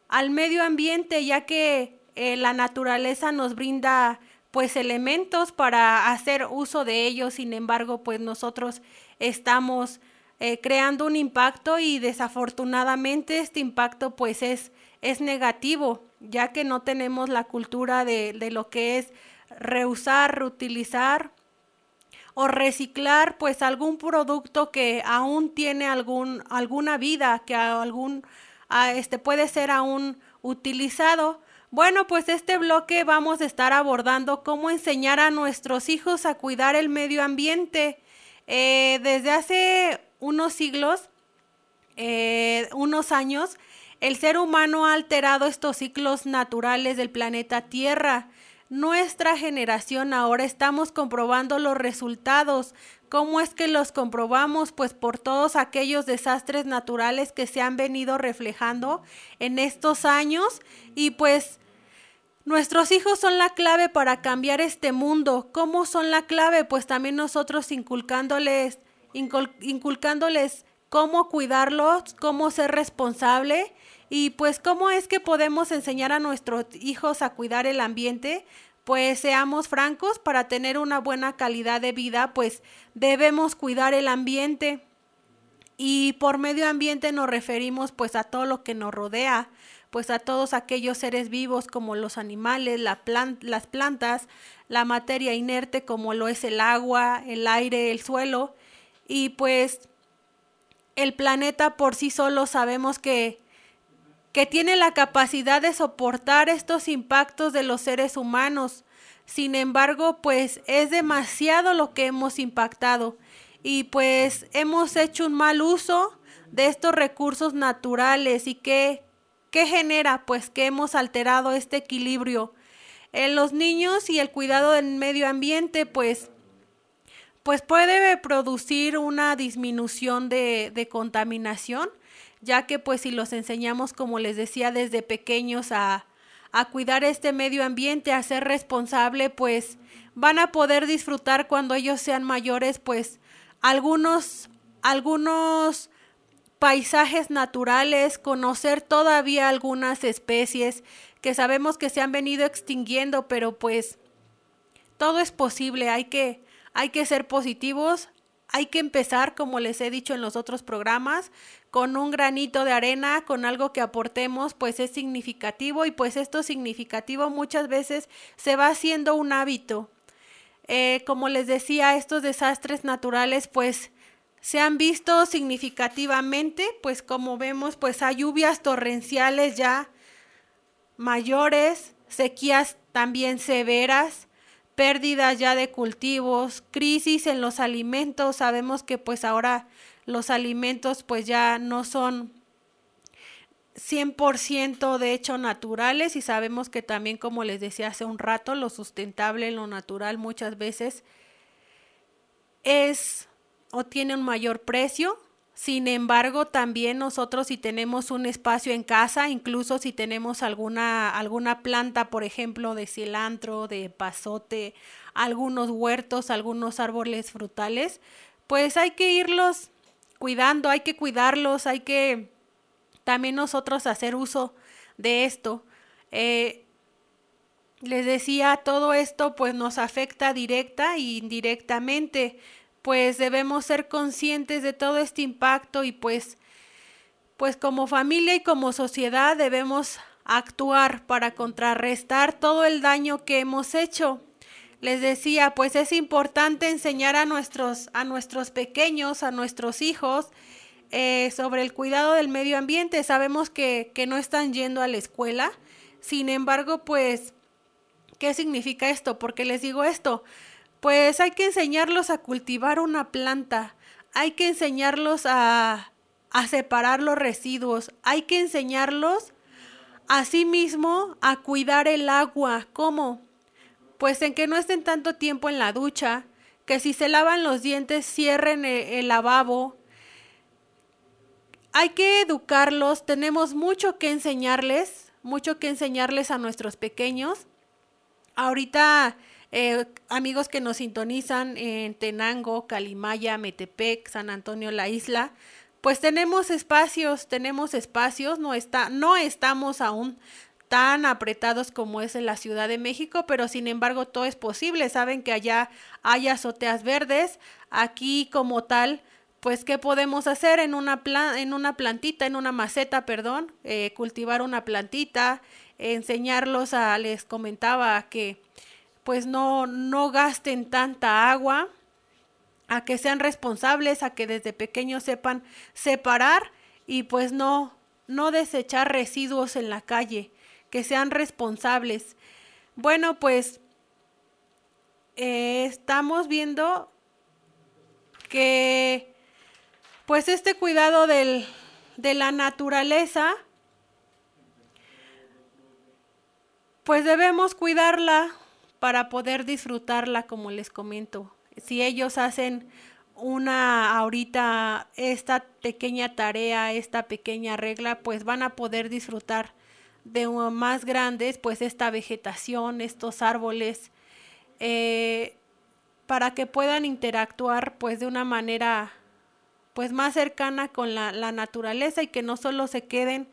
al medio ambiente, ya que eh, la naturaleza nos brinda pues elementos para hacer uso de ellos, sin embargo pues nosotros estamos eh, creando un impacto y desafortunadamente este impacto pues es, es negativo, ya que no tenemos la cultura de, de lo que es reusar, reutilizar o reciclar pues algún producto que aún tiene algún, alguna vida, que algún, a este puede ser aún utilizado. Bueno, pues este bloque vamos a estar abordando cómo enseñar a nuestros hijos a cuidar el medio ambiente. Eh, desde hace unos siglos, eh, unos años, el ser humano ha alterado estos ciclos naturales del planeta Tierra. Nuestra generación ahora estamos comprobando los resultados. ¿Cómo es que los comprobamos? Pues por todos aquellos desastres naturales que se han venido reflejando en estos años y pues Nuestros hijos son la clave para cambiar este mundo. ¿Cómo son la clave? Pues también nosotros inculcándoles, incul- inculcándoles cómo cuidarlos, cómo ser responsable y pues cómo es que podemos enseñar a nuestros hijos a cuidar el ambiente. Pues seamos francos, para tener una buena calidad de vida, pues debemos cuidar el ambiente. Y por medio ambiente nos referimos pues a todo lo que nos rodea, pues a todos aquellos seres vivos como los animales, las plantas, la materia inerte como lo es el agua, el aire, el suelo. Y pues el planeta por sí solo sabemos que, que tiene la capacidad de soportar estos impactos de los seres humanos. Sin embargo, pues es demasiado lo que hemos impactado y pues hemos hecho un mal uso de estos recursos naturales y que ¿Qué genera? Pues que hemos alterado este equilibrio. En los niños y el cuidado del medio ambiente, pues, pues puede producir una disminución de, de contaminación, ya que pues si los enseñamos, como les decía, desde pequeños a, a cuidar este medio ambiente, a ser responsable, pues van a poder disfrutar cuando ellos sean mayores, pues algunos, algunos paisajes naturales, conocer todavía algunas especies que sabemos que se han venido extinguiendo, pero pues todo es posible, hay que, hay que ser positivos, hay que empezar, como les he dicho en los otros programas, con un granito de arena, con algo que aportemos, pues es significativo y pues esto significativo muchas veces se va haciendo un hábito. Eh, como les decía, estos desastres naturales pues se han visto significativamente, pues como vemos, pues hay lluvias torrenciales ya mayores, sequías también severas, pérdidas ya de cultivos, crisis en los alimentos, sabemos que pues ahora los alimentos pues ya no son 100% de hecho naturales y sabemos que también como les decía hace un rato, lo sustentable, lo natural muchas veces es o tiene un mayor precio, sin embargo, también nosotros si tenemos un espacio en casa, incluso si tenemos alguna, alguna planta, por ejemplo, de cilantro, de pasote, algunos huertos, algunos árboles frutales, pues hay que irlos cuidando, hay que cuidarlos, hay que también nosotros hacer uso de esto. Eh, les decía, todo esto pues nos afecta directa e indirectamente pues debemos ser conscientes de todo este impacto y pues pues como familia y como sociedad debemos actuar para contrarrestar todo el daño que hemos hecho. Les decía, pues es importante enseñar a nuestros, a nuestros pequeños, a nuestros hijos, eh, sobre el cuidado del medio ambiente. Sabemos que, que no están yendo a la escuela. Sin embargo, pues, ¿qué significa esto? ¿Por qué les digo esto? Pues hay que enseñarlos a cultivar una planta, hay que enseñarlos a, a separar los residuos, hay que enseñarlos asimismo a cuidar el agua. ¿Cómo? Pues en que no estén tanto tiempo en la ducha, que si se lavan los dientes cierren el, el lavabo. Hay que educarlos, tenemos mucho que enseñarles, mucho que enseñarles a nuestros pequeños. Ahorita eh, amigos que nos sintonizan en Tenango, Calimaya, Metepec, San Antonio, La Isla, pues tenemos espacios, tenemos espacios, no, está, no estamos aún tan apretados como es en la Ciudad de México, pero sin embargo todo es posible. Saben que allá hay azoteas verdes, aquí como tal, pues ¿qué podemos hacer en una, en una plantita, en una maceta, perdón? Eh, cultivar una plantita, enseñarlos a, les comentaba que pues no, no gasten tanta agua, a que sean responsables, a que desde pequeños sepan separar y pues no, no desechar residuos en la calle, que sean responsables. Bueno, pues eh, estamos viendo que pues este cuidado del, de la naturaleza, pues debemos cuidarla para poder disfrutarla, como les comento. Si ellos hacen una ahorita esta pequeña tarea, esta pequeña regla, pues van a poder disfrutar de más grandes, pues esta vegetación, estos árboles, eh, para que puedan interactuar pues de una manera pues más cercana con la, naturaleza y que no solo se queden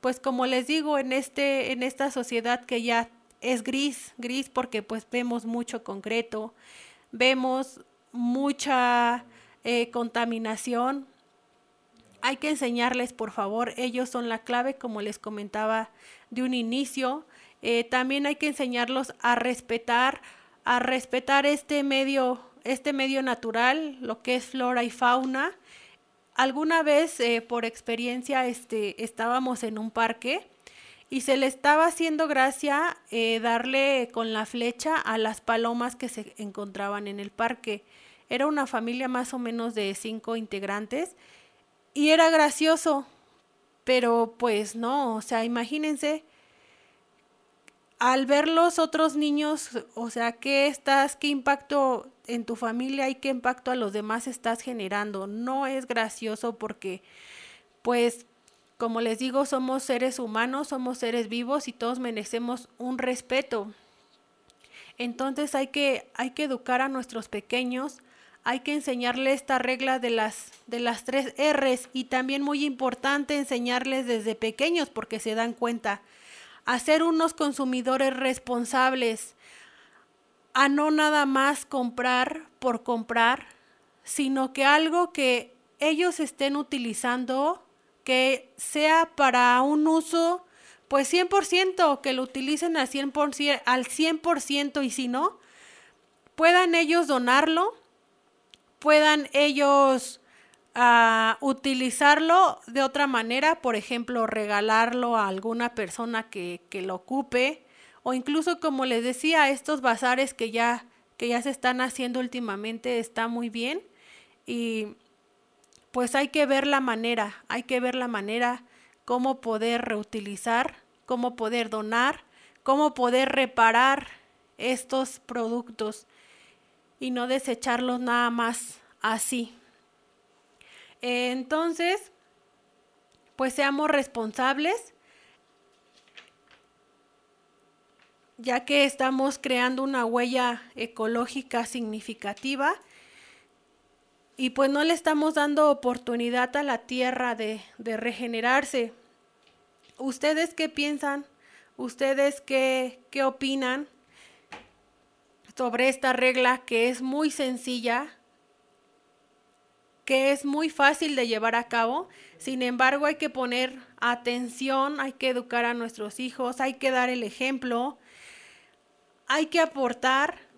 pues como les digo en este en esta sociedad que ya es gris, gris porque pues vemos mucho concreto, vemos mucha eh, contaminación. Hay que enseñarles, por favor, ellos son la clave, como les comentaba de un inicio. Eh, también hay que enseñarlos a respetar, a respetar este medio, este medio natural, lo que es flora y fauna. Alguna vez, eh, por experiencia, este, estábamos en un parque y se le estaba haciendo gracia eh, darle con la flecha a las palomas que se encontraban en el parque. Era una familia más o menos de cinco integrantes y era gracioso, pero pues no, o sea, imagínense al ver los otros niños, o sea, ¿qué estás, qué impacto en tu familia y qué impacto a los demás estás generando? No es gracioso porque, pues, como les digo, somos seres humanos, somos seres vivos y todos merecemos un respeto. Entonces hay que, hay que educar a nuestros pequeños, hay que enseñarles esta regla de las, de las tres R's y también muy importante enseñarles desde pequeños porque se dan cuenta. A ser unos consumidores responsables, a no nada más comprar por comprar, sino que algo que ellos estén utilizando, que sea para un uso, pues 100%, que lo utilicen al 100%, al 100% y si no, puedan ellos donarlo, puedan ellos uh, utilizarlo de otra manera, por ejemplo, regalarlo a alguna persona que, que lo ocupe, o incluso como les decía, estos bazares que ya, que ya se están haciendo últimamente está muy bien y pues hay que ver la manera, hay que ver la manera cómo poder reutilizar, cómo poder donar, cómo poder reparar estos productos y no desecharlos nada más así. Entonces, pues seamos responsables, ya que estamos creando una huella ecológica significativa y pues no le estamos dando oportunidad a la tierra de, regenerarse. ¿Ustedes qué piensan? ¿Ustedes qué, qué opinan sobre esta regla que es muy sencilla, que es muy fácil de llevar a cabo? Sin embargo, hay que poner atención, hay que educar a nuestros hijos, hay que dar el ejemplo, hay que aportar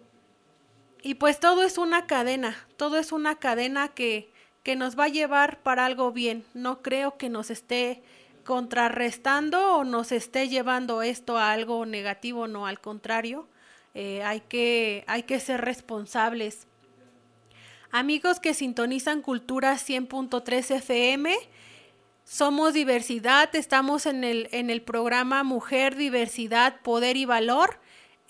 y pues todo es una cadena, todo es una cadena que, que nos va a llevar para algo bien. No creo que nos esté contrarrestando o nos esté llevando esto a algo negativo, no, al contrario. Eh, hay, que, hay que ser responsables. Amigos que sintonizan Cultura 100.3 FM, somos diversidad, estamos en el, en el programa Mujer, Diversidad, Poder y Valor.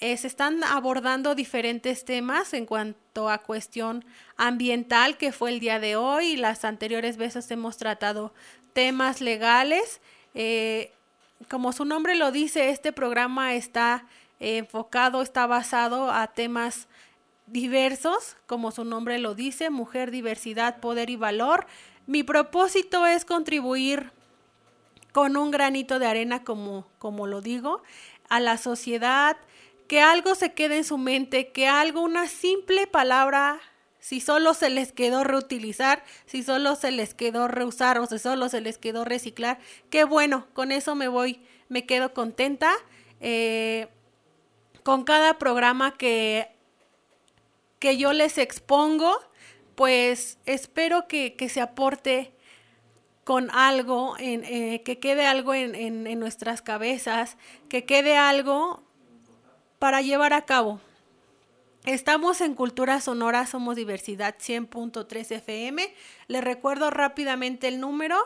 Eh, se están abordando diferentes temas en cuanto a cuestión ambiental, que fue el día de hoy. Las anteriores veces hemos tratado temas legales. Eh, como su nombre lo dice, este programa está enfocado, está basado a temas diversos, como su nombre lo dice, mujer, diversidad, poder y valor. Mi propósito es contribuir con un granito de arena, como, como lo digo, a la sociedad, que algo se quede en su mente, que algo, una simple palabra, si solo se les quedó reutilizar, si solo se les quedó reusar o si solo se les quedó reciclar, qué bueno, con eso me voy, me quedo contenta. Eh, con cada programa que, que yo les expongo, pues espero que, se aporte con algo, en, eh, que quede algo en, en, nuestras cabezas, que quede algo para llevar a cabo. Estamos en Cultura Sonora, somos diversidad 100.3 FM. Les recuerdo rápidamente el número.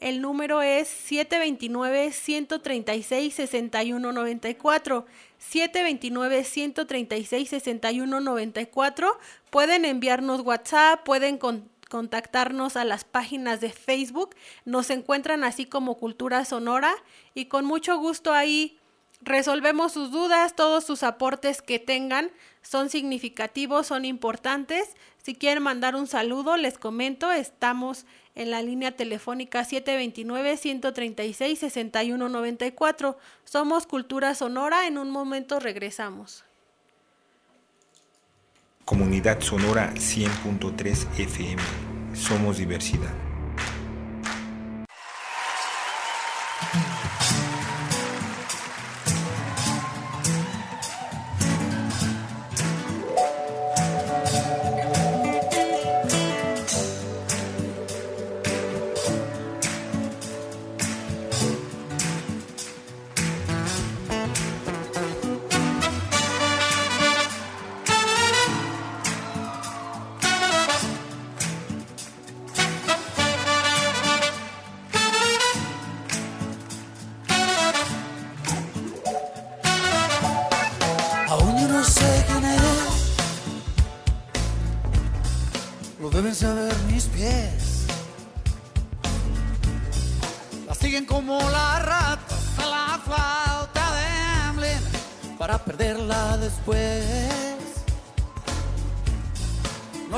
El número es 729-136-6194. 729-136-6194. Pueden enviarnos WhatsApp, pueden contactarnos a las páginas de Facebook. Nos encuentran así como Cultura Sonora y con mucho gusto ahí resolvemos sus dudas, todos sus aportes que tengan son significativos, son importantes. Si quieren mandar un saludo, les comento, estamos en la línea telefónica 729-136-6194. Somos Cultura Sonora, en un momento regresamos. Comunidad Sonora 100.3 FM. Somos diversidad.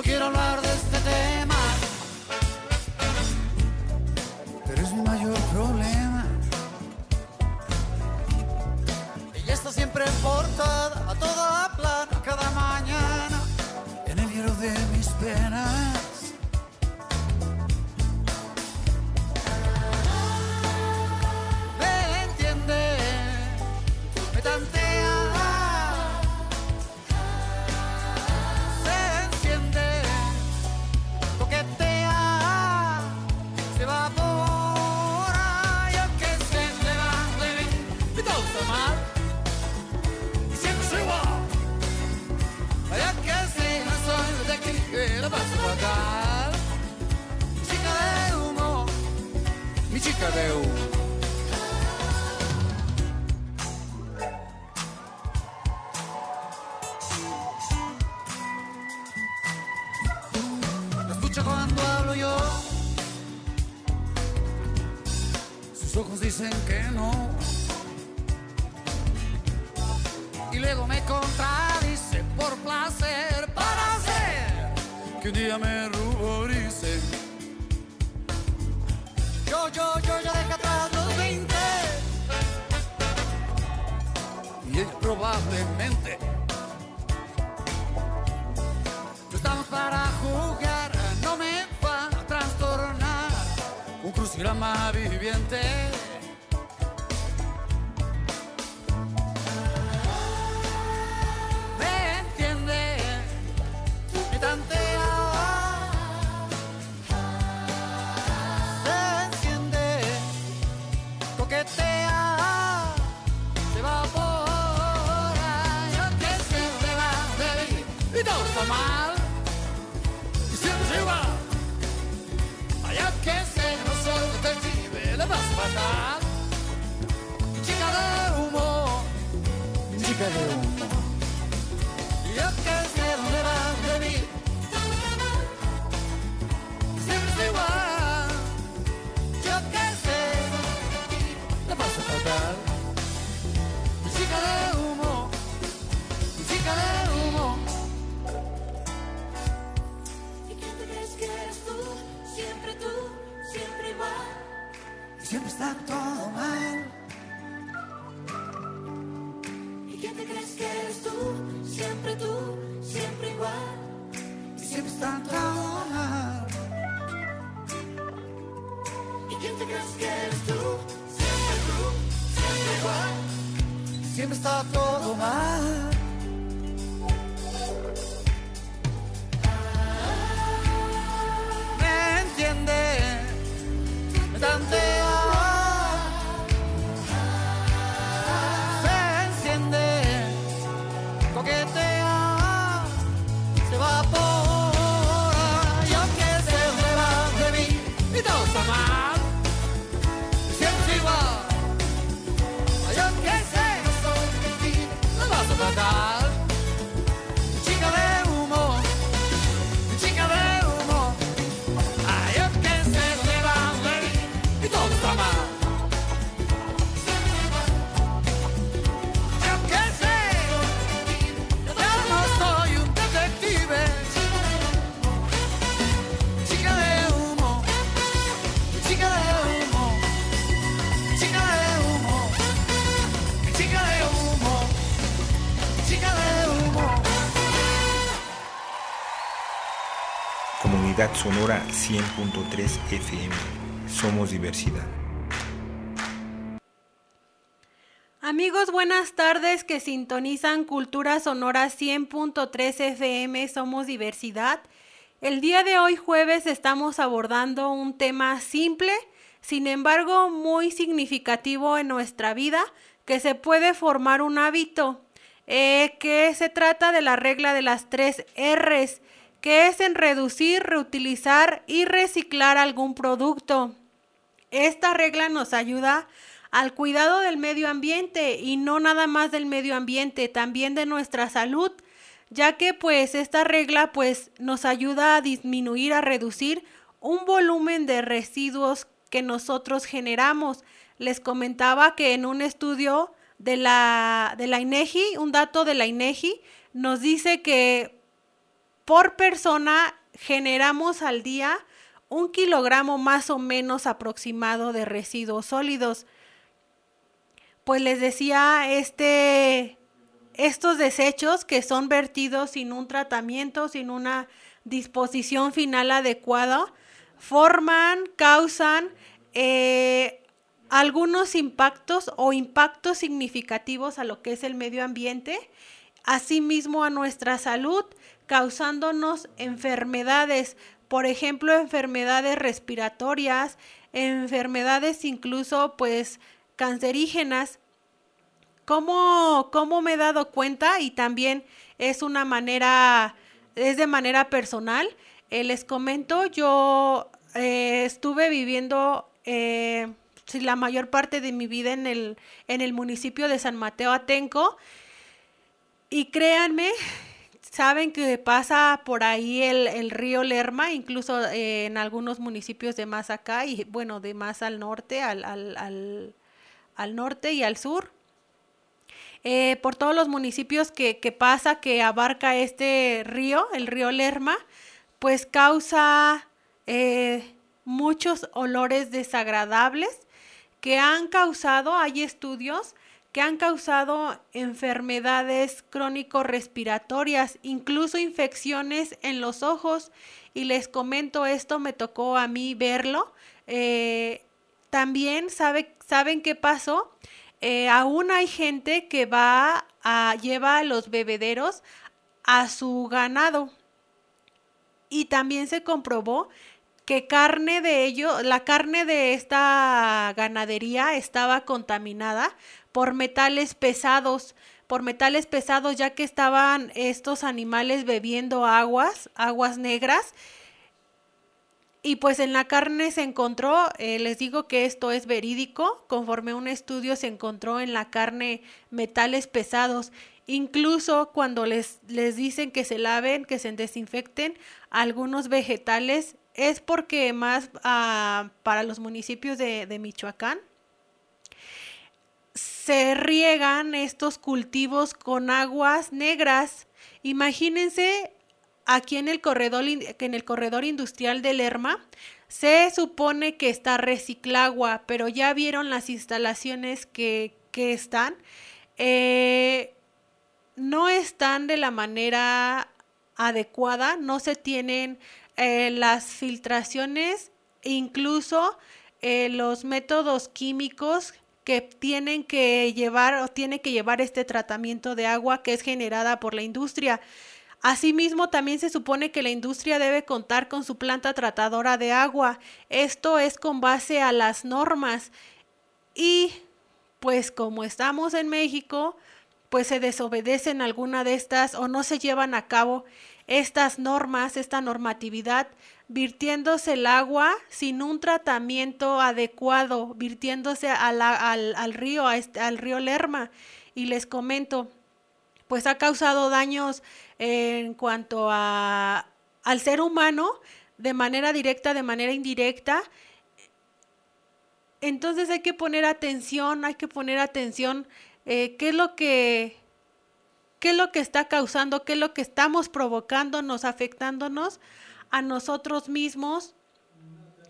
Quiero hablar de esto Sonora 100.3 FM. Somos diversidad. Amigos, buenas tardes que sintonizan Cultura Sonora 100.3 FM. Somos diversidad. El día de hoy jueves estamos abordando un tema simple, sin embargo muy significativo en nuestra vida, que se puede formar un hábito, eh, que se trata de la regla de las tres Rs que es en reducir, reutilizar y reciclar algún producto. Esta regla nos ayuda al cuidado del medio ambiente y no nada más del medio ambiente, también de nuestra salud, ya que pues esta regla pues nos ayuda a disminuir, a reducir un volumen de residuos que nosotros generamos. Les comentaba que en un estudio de la, de la INEGI, un dato de la INEGI, nos dice que por persona generamos al día un kilogramo más o menos aproximado de residuos sólidos. Pues les decía, este, estos desechos que son vertidos sin un tratamiento, sin una disposición final adecuada, forman, causan eh, algunos impactos o impactos significativos a lo que es el medio ambiente, asimismo a nuestra salud, causándonos enfermedades, por ejemplo, enfermedades respiratorias, enfermedades incluso pues cancerígenas. ¿Cómo, ¿Cómo me he dado cuenta? Y también es una manera, es de manera personal. Eh, les comento, yo eh, estuve viviendo eh, la mayor parte de mi vida en el, en el municipio de San Mateo Atenco. Y créanme saben que pasa por ahí el, río Lerma, incluso eh, en algunos municipios de más acá y bueno, de más al norte, al, al, al, norte y al sur. Eh, por todos los municipios que, que, pasa, que abarca este río, el río Lerma, pues causa eh, muchos olores desagradables que han causado, hay estudios que han causado enfermedades crónico-respiratorias, incluso infecciones en los ojos. Y les comento esto, me tocó a mí verlo. Eh, también sabe, saben qué pasó. Eh, aún hay gente que va a lleva a los bebederos a su ganado. Y también se comprobó que carne de ello, la carne de esta ganadería estaba contaminada por metales pesados, por metales pesados ya que estaban estos animales bebiendo aguas, aguas negras. Y pues en la carne se encontró, eh, les digo que esto es verídico, conforme un estudio se encontró en la carne metales pesados. Incluso cuando les, les dicen que se laven, que se desinfecten algunos vegetales, es porque más ah, para los municipios de, de Michoacán se riegan estos cultivos con aguas negras. Imagínense aquí en el corredor, en el corredor industrial de Lerma, se supone que está reciclagua, pero ya vieron las instalaciones que, que están. Eh, no están de la manera adecuada, no se tienen eh, las filtraciones, incluso eh, los métodos químicos que tienen que llevar o tiene que llevar este tratamiento de agua que es generada por la industria. Asimismo, también se supone que la industria debe contar con su planta tratadora de agua. Esto es con base a las normas. Y pues como estamos en México, pues se desobedecen alguna de estas o no se llevan a cabo estas normas, esta normatividad virtiéndose el agua sin un tratamiento adecuado, virtiéndose al, al, río, este, al río Lerma. Y les comento, pues ha causado daños en cuanto a, al ser humano de manera directa, de manera indirecta. Entonces hay que poner atención, hay que poner atención eh, qué es lo que qué es lo que está causando, qué es lo que estamos provocándonos, afectándonos a nosotros mismos.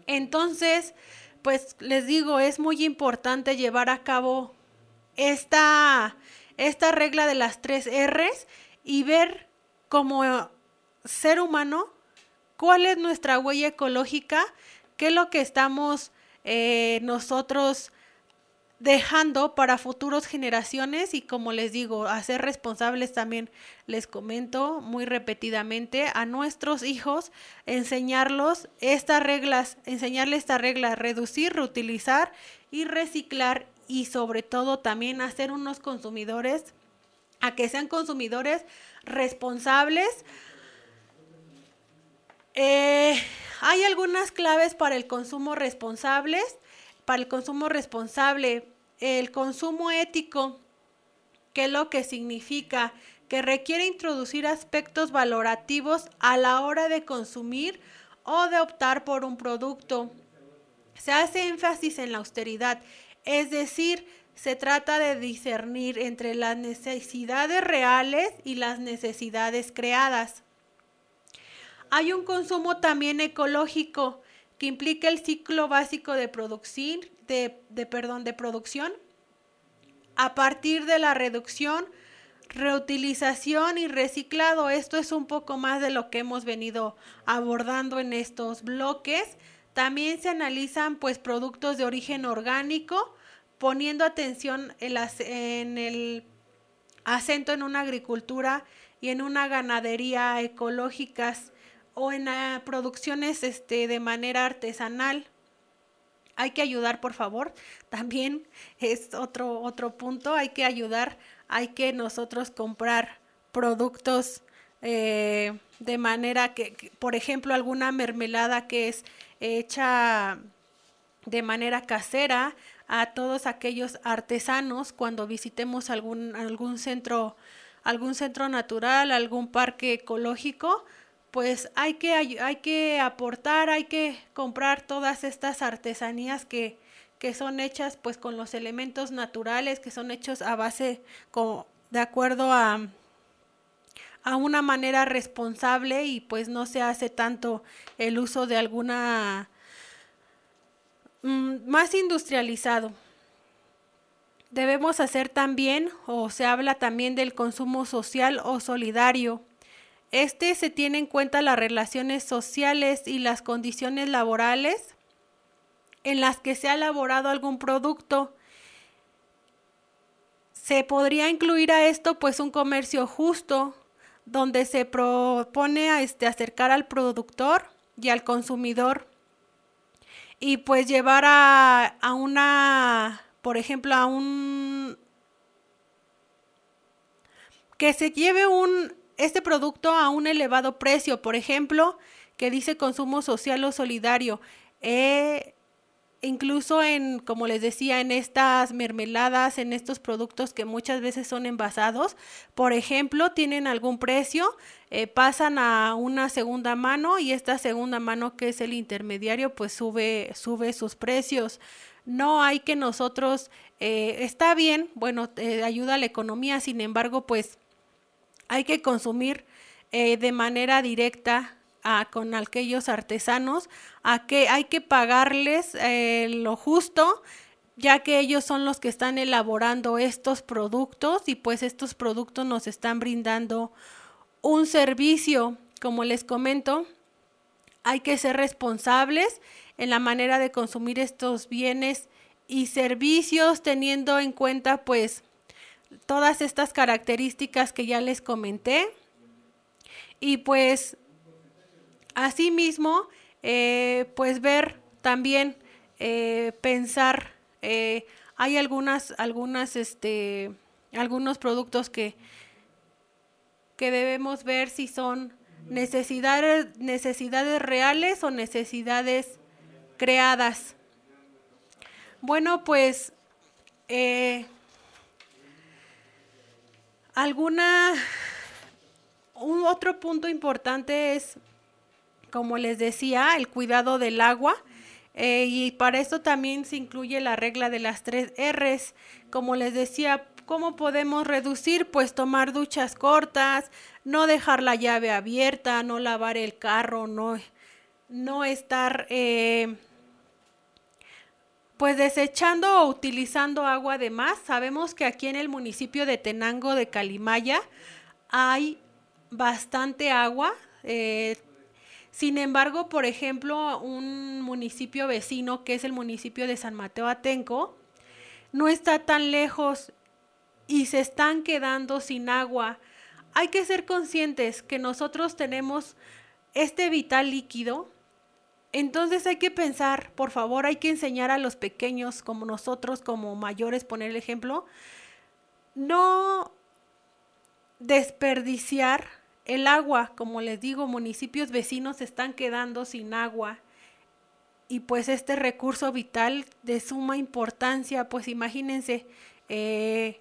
Entonces, pues les digo, es muy importante llevar a cabo esta, esta regla de las tres R's y ver como ser humano cuál es nuestra huella ecológica, qué es lo que estamos eh, nosotros dejando para futuras generaciones y como les digo, hacer responsables también, les comento muy repetidamente, a nuestros hijos, enseñarlos estas reglas, enseñarles esta regla, reducir, reutilizar y reciclar y sobre todo también hacer unos consumidores, a que sean consumidores responsables. Eh, hay algunas claves para el consumo responsables para el consumo responsable, el consumo ético, ¿qué es lo que significa? Que requiere introducir aspectos valorativos a la hora de consumir o de optar por un producto. Se hace énfasis en la austeridad, es decir, se trata de discernir entre las necesidades reales y las necesidades creadas. Hay un consumo también ecológico que implica el ciclo básico de producción, de, de, perdón, de producción a partir de la reducción, reutilización y reciclado. Esto es un poco más de lo que hemos venido abordando en estos bloques. También se analizan pues productos de origen orgánico, poniendo atención en, el acento en una agricultura y en una ganadería ecológicas o en producciones este, de manera artesanal. Hay que ayudar, por favor. También es otro, otro punto. Hay que ayudar. Hay que nosotros comprar productos eh, de manera que, por ejemplo, alguna mermelada que es hecha de manera casera, a todos aquellos artesanos cuando visitemos algún, algún centro algún centro natural, algún parque ecológico, pues hay que, hay que aportar, hay que comprar todas estas artesanías que, que son hechas pues con los elementos naturales, que son hechos a base, como, de acuerdo a, a una manera responsable y pues no se hace tanto el uso de alguna Mm, más industrializado. Debemos hacer también, o se habla también del consumo social o solidario. Este se tiene en cuenta las relaciones sociales y las condiciones laborales en las que se ha elaborado algún producto. Se podría incluir a esto pues un comercio justo, donde se propone este, acercar al productor y al consumidor y pues llevar a, a una, por ejemplo, a un... que se lleve un, este producto a un elevado precio, por ejemplo, que dice consumo social o solidario. Eh, incluso en, como les decía, en estas mermeladas, en estos productos que muchas veces son envasados, por ejemplo, tienen algún precio, eh, pasan a una segunda mano y esta segunda mano que es el intermediario, pues sube, sube sus precios. No hay que nosotros, eh, está bien, bueno, ayuda a la economía, sin embargo, pues hay que consumir eh, de manera directa con aquellos artesanos, a que hay que pagarles eh, lo justo, ya que ellos son los que están elaborando estos productos y pues estos productos nos están brindando un servicio, como les comento, hay que ser responsables en la manera de consumir estos bienes y servicios teniendo en cuenta pues todas estas características que ya les comenté y pues Asimismo, eh, pues ver también, eh, pensar, eh, hay algunas, algunas, este, algunos productos que, que debemos ver si son necesidades, necesidades reales o necesidades creadas. Bueno, pues alguna un otro punto importante es como les decía, el cuidado del agua. Eh, y para eso también se incluye la regla de las tres R's. Como les decía, ¿cómo podemos reducir? Pues tomar duchas cortas, no dejar la llave abierta, no lavar el carro, no, no estar eh, pues desechando o utilizando agua de más. Sabemos que aquí en el municipio de Tenango de Calimaya hay bastante agua. Eh, sin embargo, por ejemplo, un municipio vecino, que es el municipio de San Mateo Atenco, no está tan lejos y se están quedando sin agua. Hay que ser conscientes que nosotros tenemos este vital líquido. Entonces hay que pensar, por favor, hay que enseñar a los pequeños como nosotros, como mayores, poner el ejemplo, no desperdiciar el agua, como les digo, municipios vecinos están quedando sin agua y pues este recurso vital de suma importancia, pues imagínense, eh,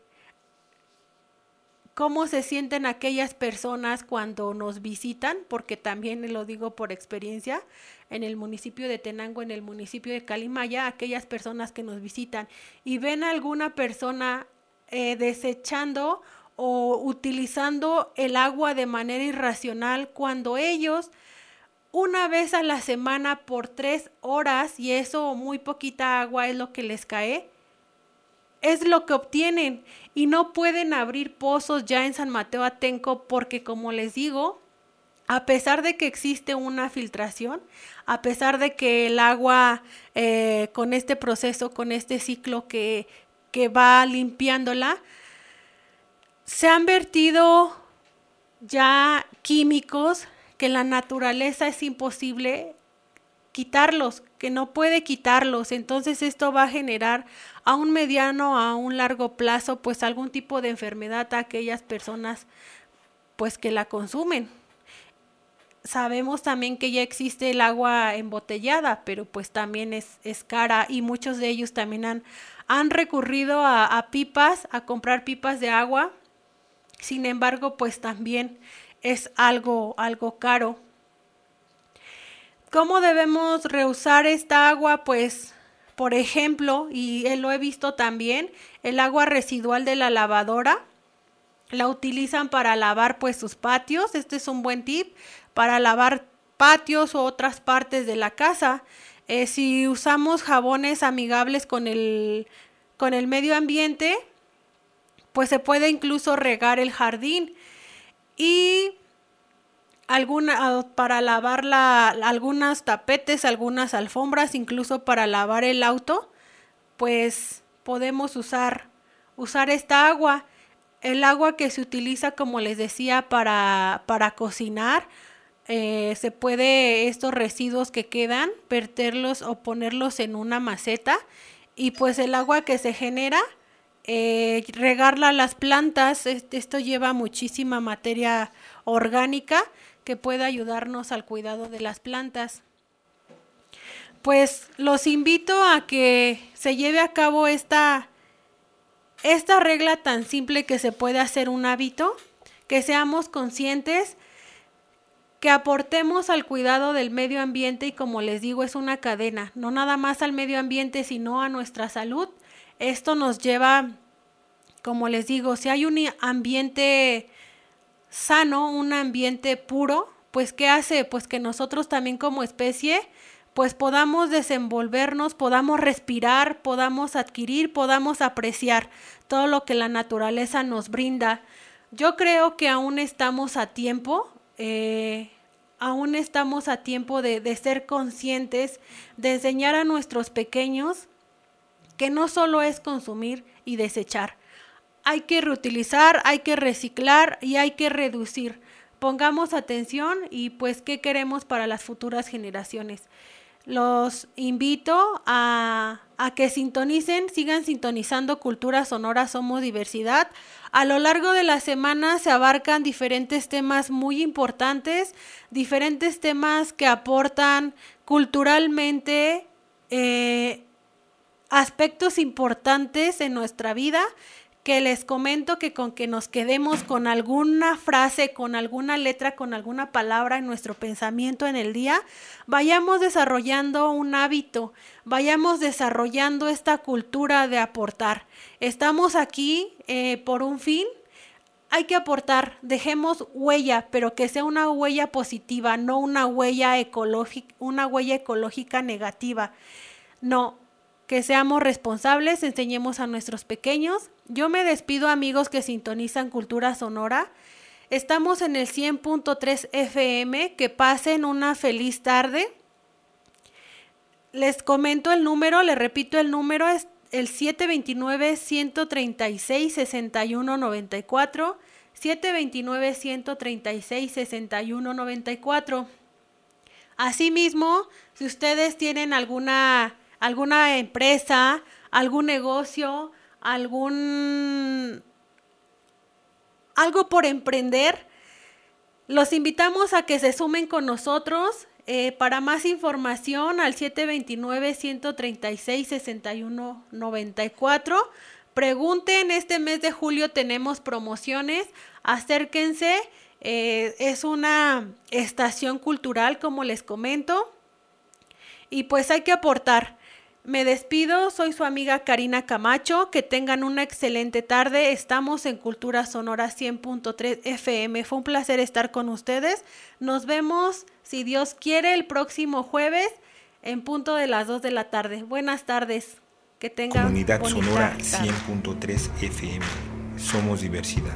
cómo se sienten aquellas personas cuando nos visitan, porque también lo digo por experiencia, en el municipio de Tenango, en el municipio de Calimaya, aquellas personas que nos visitan y ven a alguna persona eh, desechando o utilizando el agua de manera irracional cuando ellos una vez a la semana por tres horas, y eso muy poquita agua es lo que les cae, es lo que obtienen y no pueden abrir pozos ya en San Mateo Atenco porque como les digo, a pesar de que existe una filtración, a pesar de que el agua eh, con este proceso, con este ciclo que, que va limpiándola, se han vertido ya químicos que la naturaleza es imposible quitarlos, que no puede quitarlos. Entonces esto va a generar a un mediano, a un largo plazo, pues algún tipo de enfermedad a aquellas personas pues que la consumen. Sabemos también que ya existe el agua embotellada, pero pues también es, es cara y muchos de ellos también han, han recurrido a, a pipas, a comprar pipas de agua. Sin embargo, pues también es algo, algo caro. ¿Cómo debemos reusar esta agua? Pues, por ejemplo, y lo he visto también, el agua residual de la lavadora la utilizan para lavar pues sus patios. Este es un buen tip para lavar patios u otras partes de la casa. Eh, si usamos jabones amigables con el, con el medio ambiente, pues se puede incluso regar el jardín y alguna ah, para lavar la, algunas tapetes, algunas alfombras, incluso para lavar el auto, pues podemos usar usar esta agua. El agua que se utiliza, como les decía, para, para cocinar, eh, se puede estos residuos que quedan, verterlos o ponerlos en una maceta y pues el agua que se genera eh, regarla a las plantas. Esto lleva muchísima materia orgánica que puede ayudarnos al cuidado de las plantas. Pues los invito a que se lleve a cabo esta, esta regla tan simple que se puede hacer un hábito, que seamos conscientes, que aportemos al cuidado del medio ambiente y como les digo es una cadena, no nada más al medio ambiente sino a nuestra salud esto nos lleva, como les digo, si hay un ambiente sano, un ambiente puro, pues ¿qué hace? Pues que nosotros también como especie pues podamos desenvolvernos, podamos respirar, podamos adquirir, podamos apreciar todo lo que la naturaleza nos brinda. Yo creo que aún estamos a tiempo, eh, aún estamos a tiempo de, de ser conscientes, de enseñar a nuestros pequeños que no solo es consumir y desechar. Hay que reutilizar, hay que reciclar y hay que reducir. Pongamos atención y pues qué queremos para las futuras generaciones. Los invito a, que sintonicen, sigan sintonizando Cultura Sonora Somos Diversidad. A lo largo de la semana se abarcan diferentes temas muy importantes, diferentes temas que aportan culturalmente eh, aspectos importantes en nuestra vida que les comento que con que nos quedemos con alguna frase, con alguna letra, con alguna palabra en nuestro pensamiento en el día, vayamos desarrollando un hábito, vayamos desarrollando esta cultura de aportar. Estamos aquí eh, por un fin, hay que aportar, dejemos huella, pero que sea una huella positiva, no una huella una huella ecológica negativa. No, que seamos responsables, enseñemos a nuestros pequeños. Yo me despido amigos que sintonizan Cultura Sonora. Estamos en el 100.3 FM, que pasen una feliz tarde. Les comento el número, les repito el número, es el 729-136-6194. 729-136-6194. Asimismo, si ustedes tienen alguna alguna empresa, algún negocio, algún algo por emprender, los invitamos a que se sumen con nosotros. Eh, para más información al 729-136-6194. pregunten, este mes de julio tenemos promociones, acérquense, eh, es una estación cultural, como les comento, y pues hay que aportar. Me despido, soy su amiga Karina Camacho, que tengan una excelente tarde, estamos en Cultura Sonora 100.3 FM, fue un placer estar con ustedes, nos vemos, si Dios quiere, el próximo jueves en punto de las 2 de la tarde. Buenas tardes, que tengan Comunidad Sonora tarde. 100.3 FM. Somos diversidad.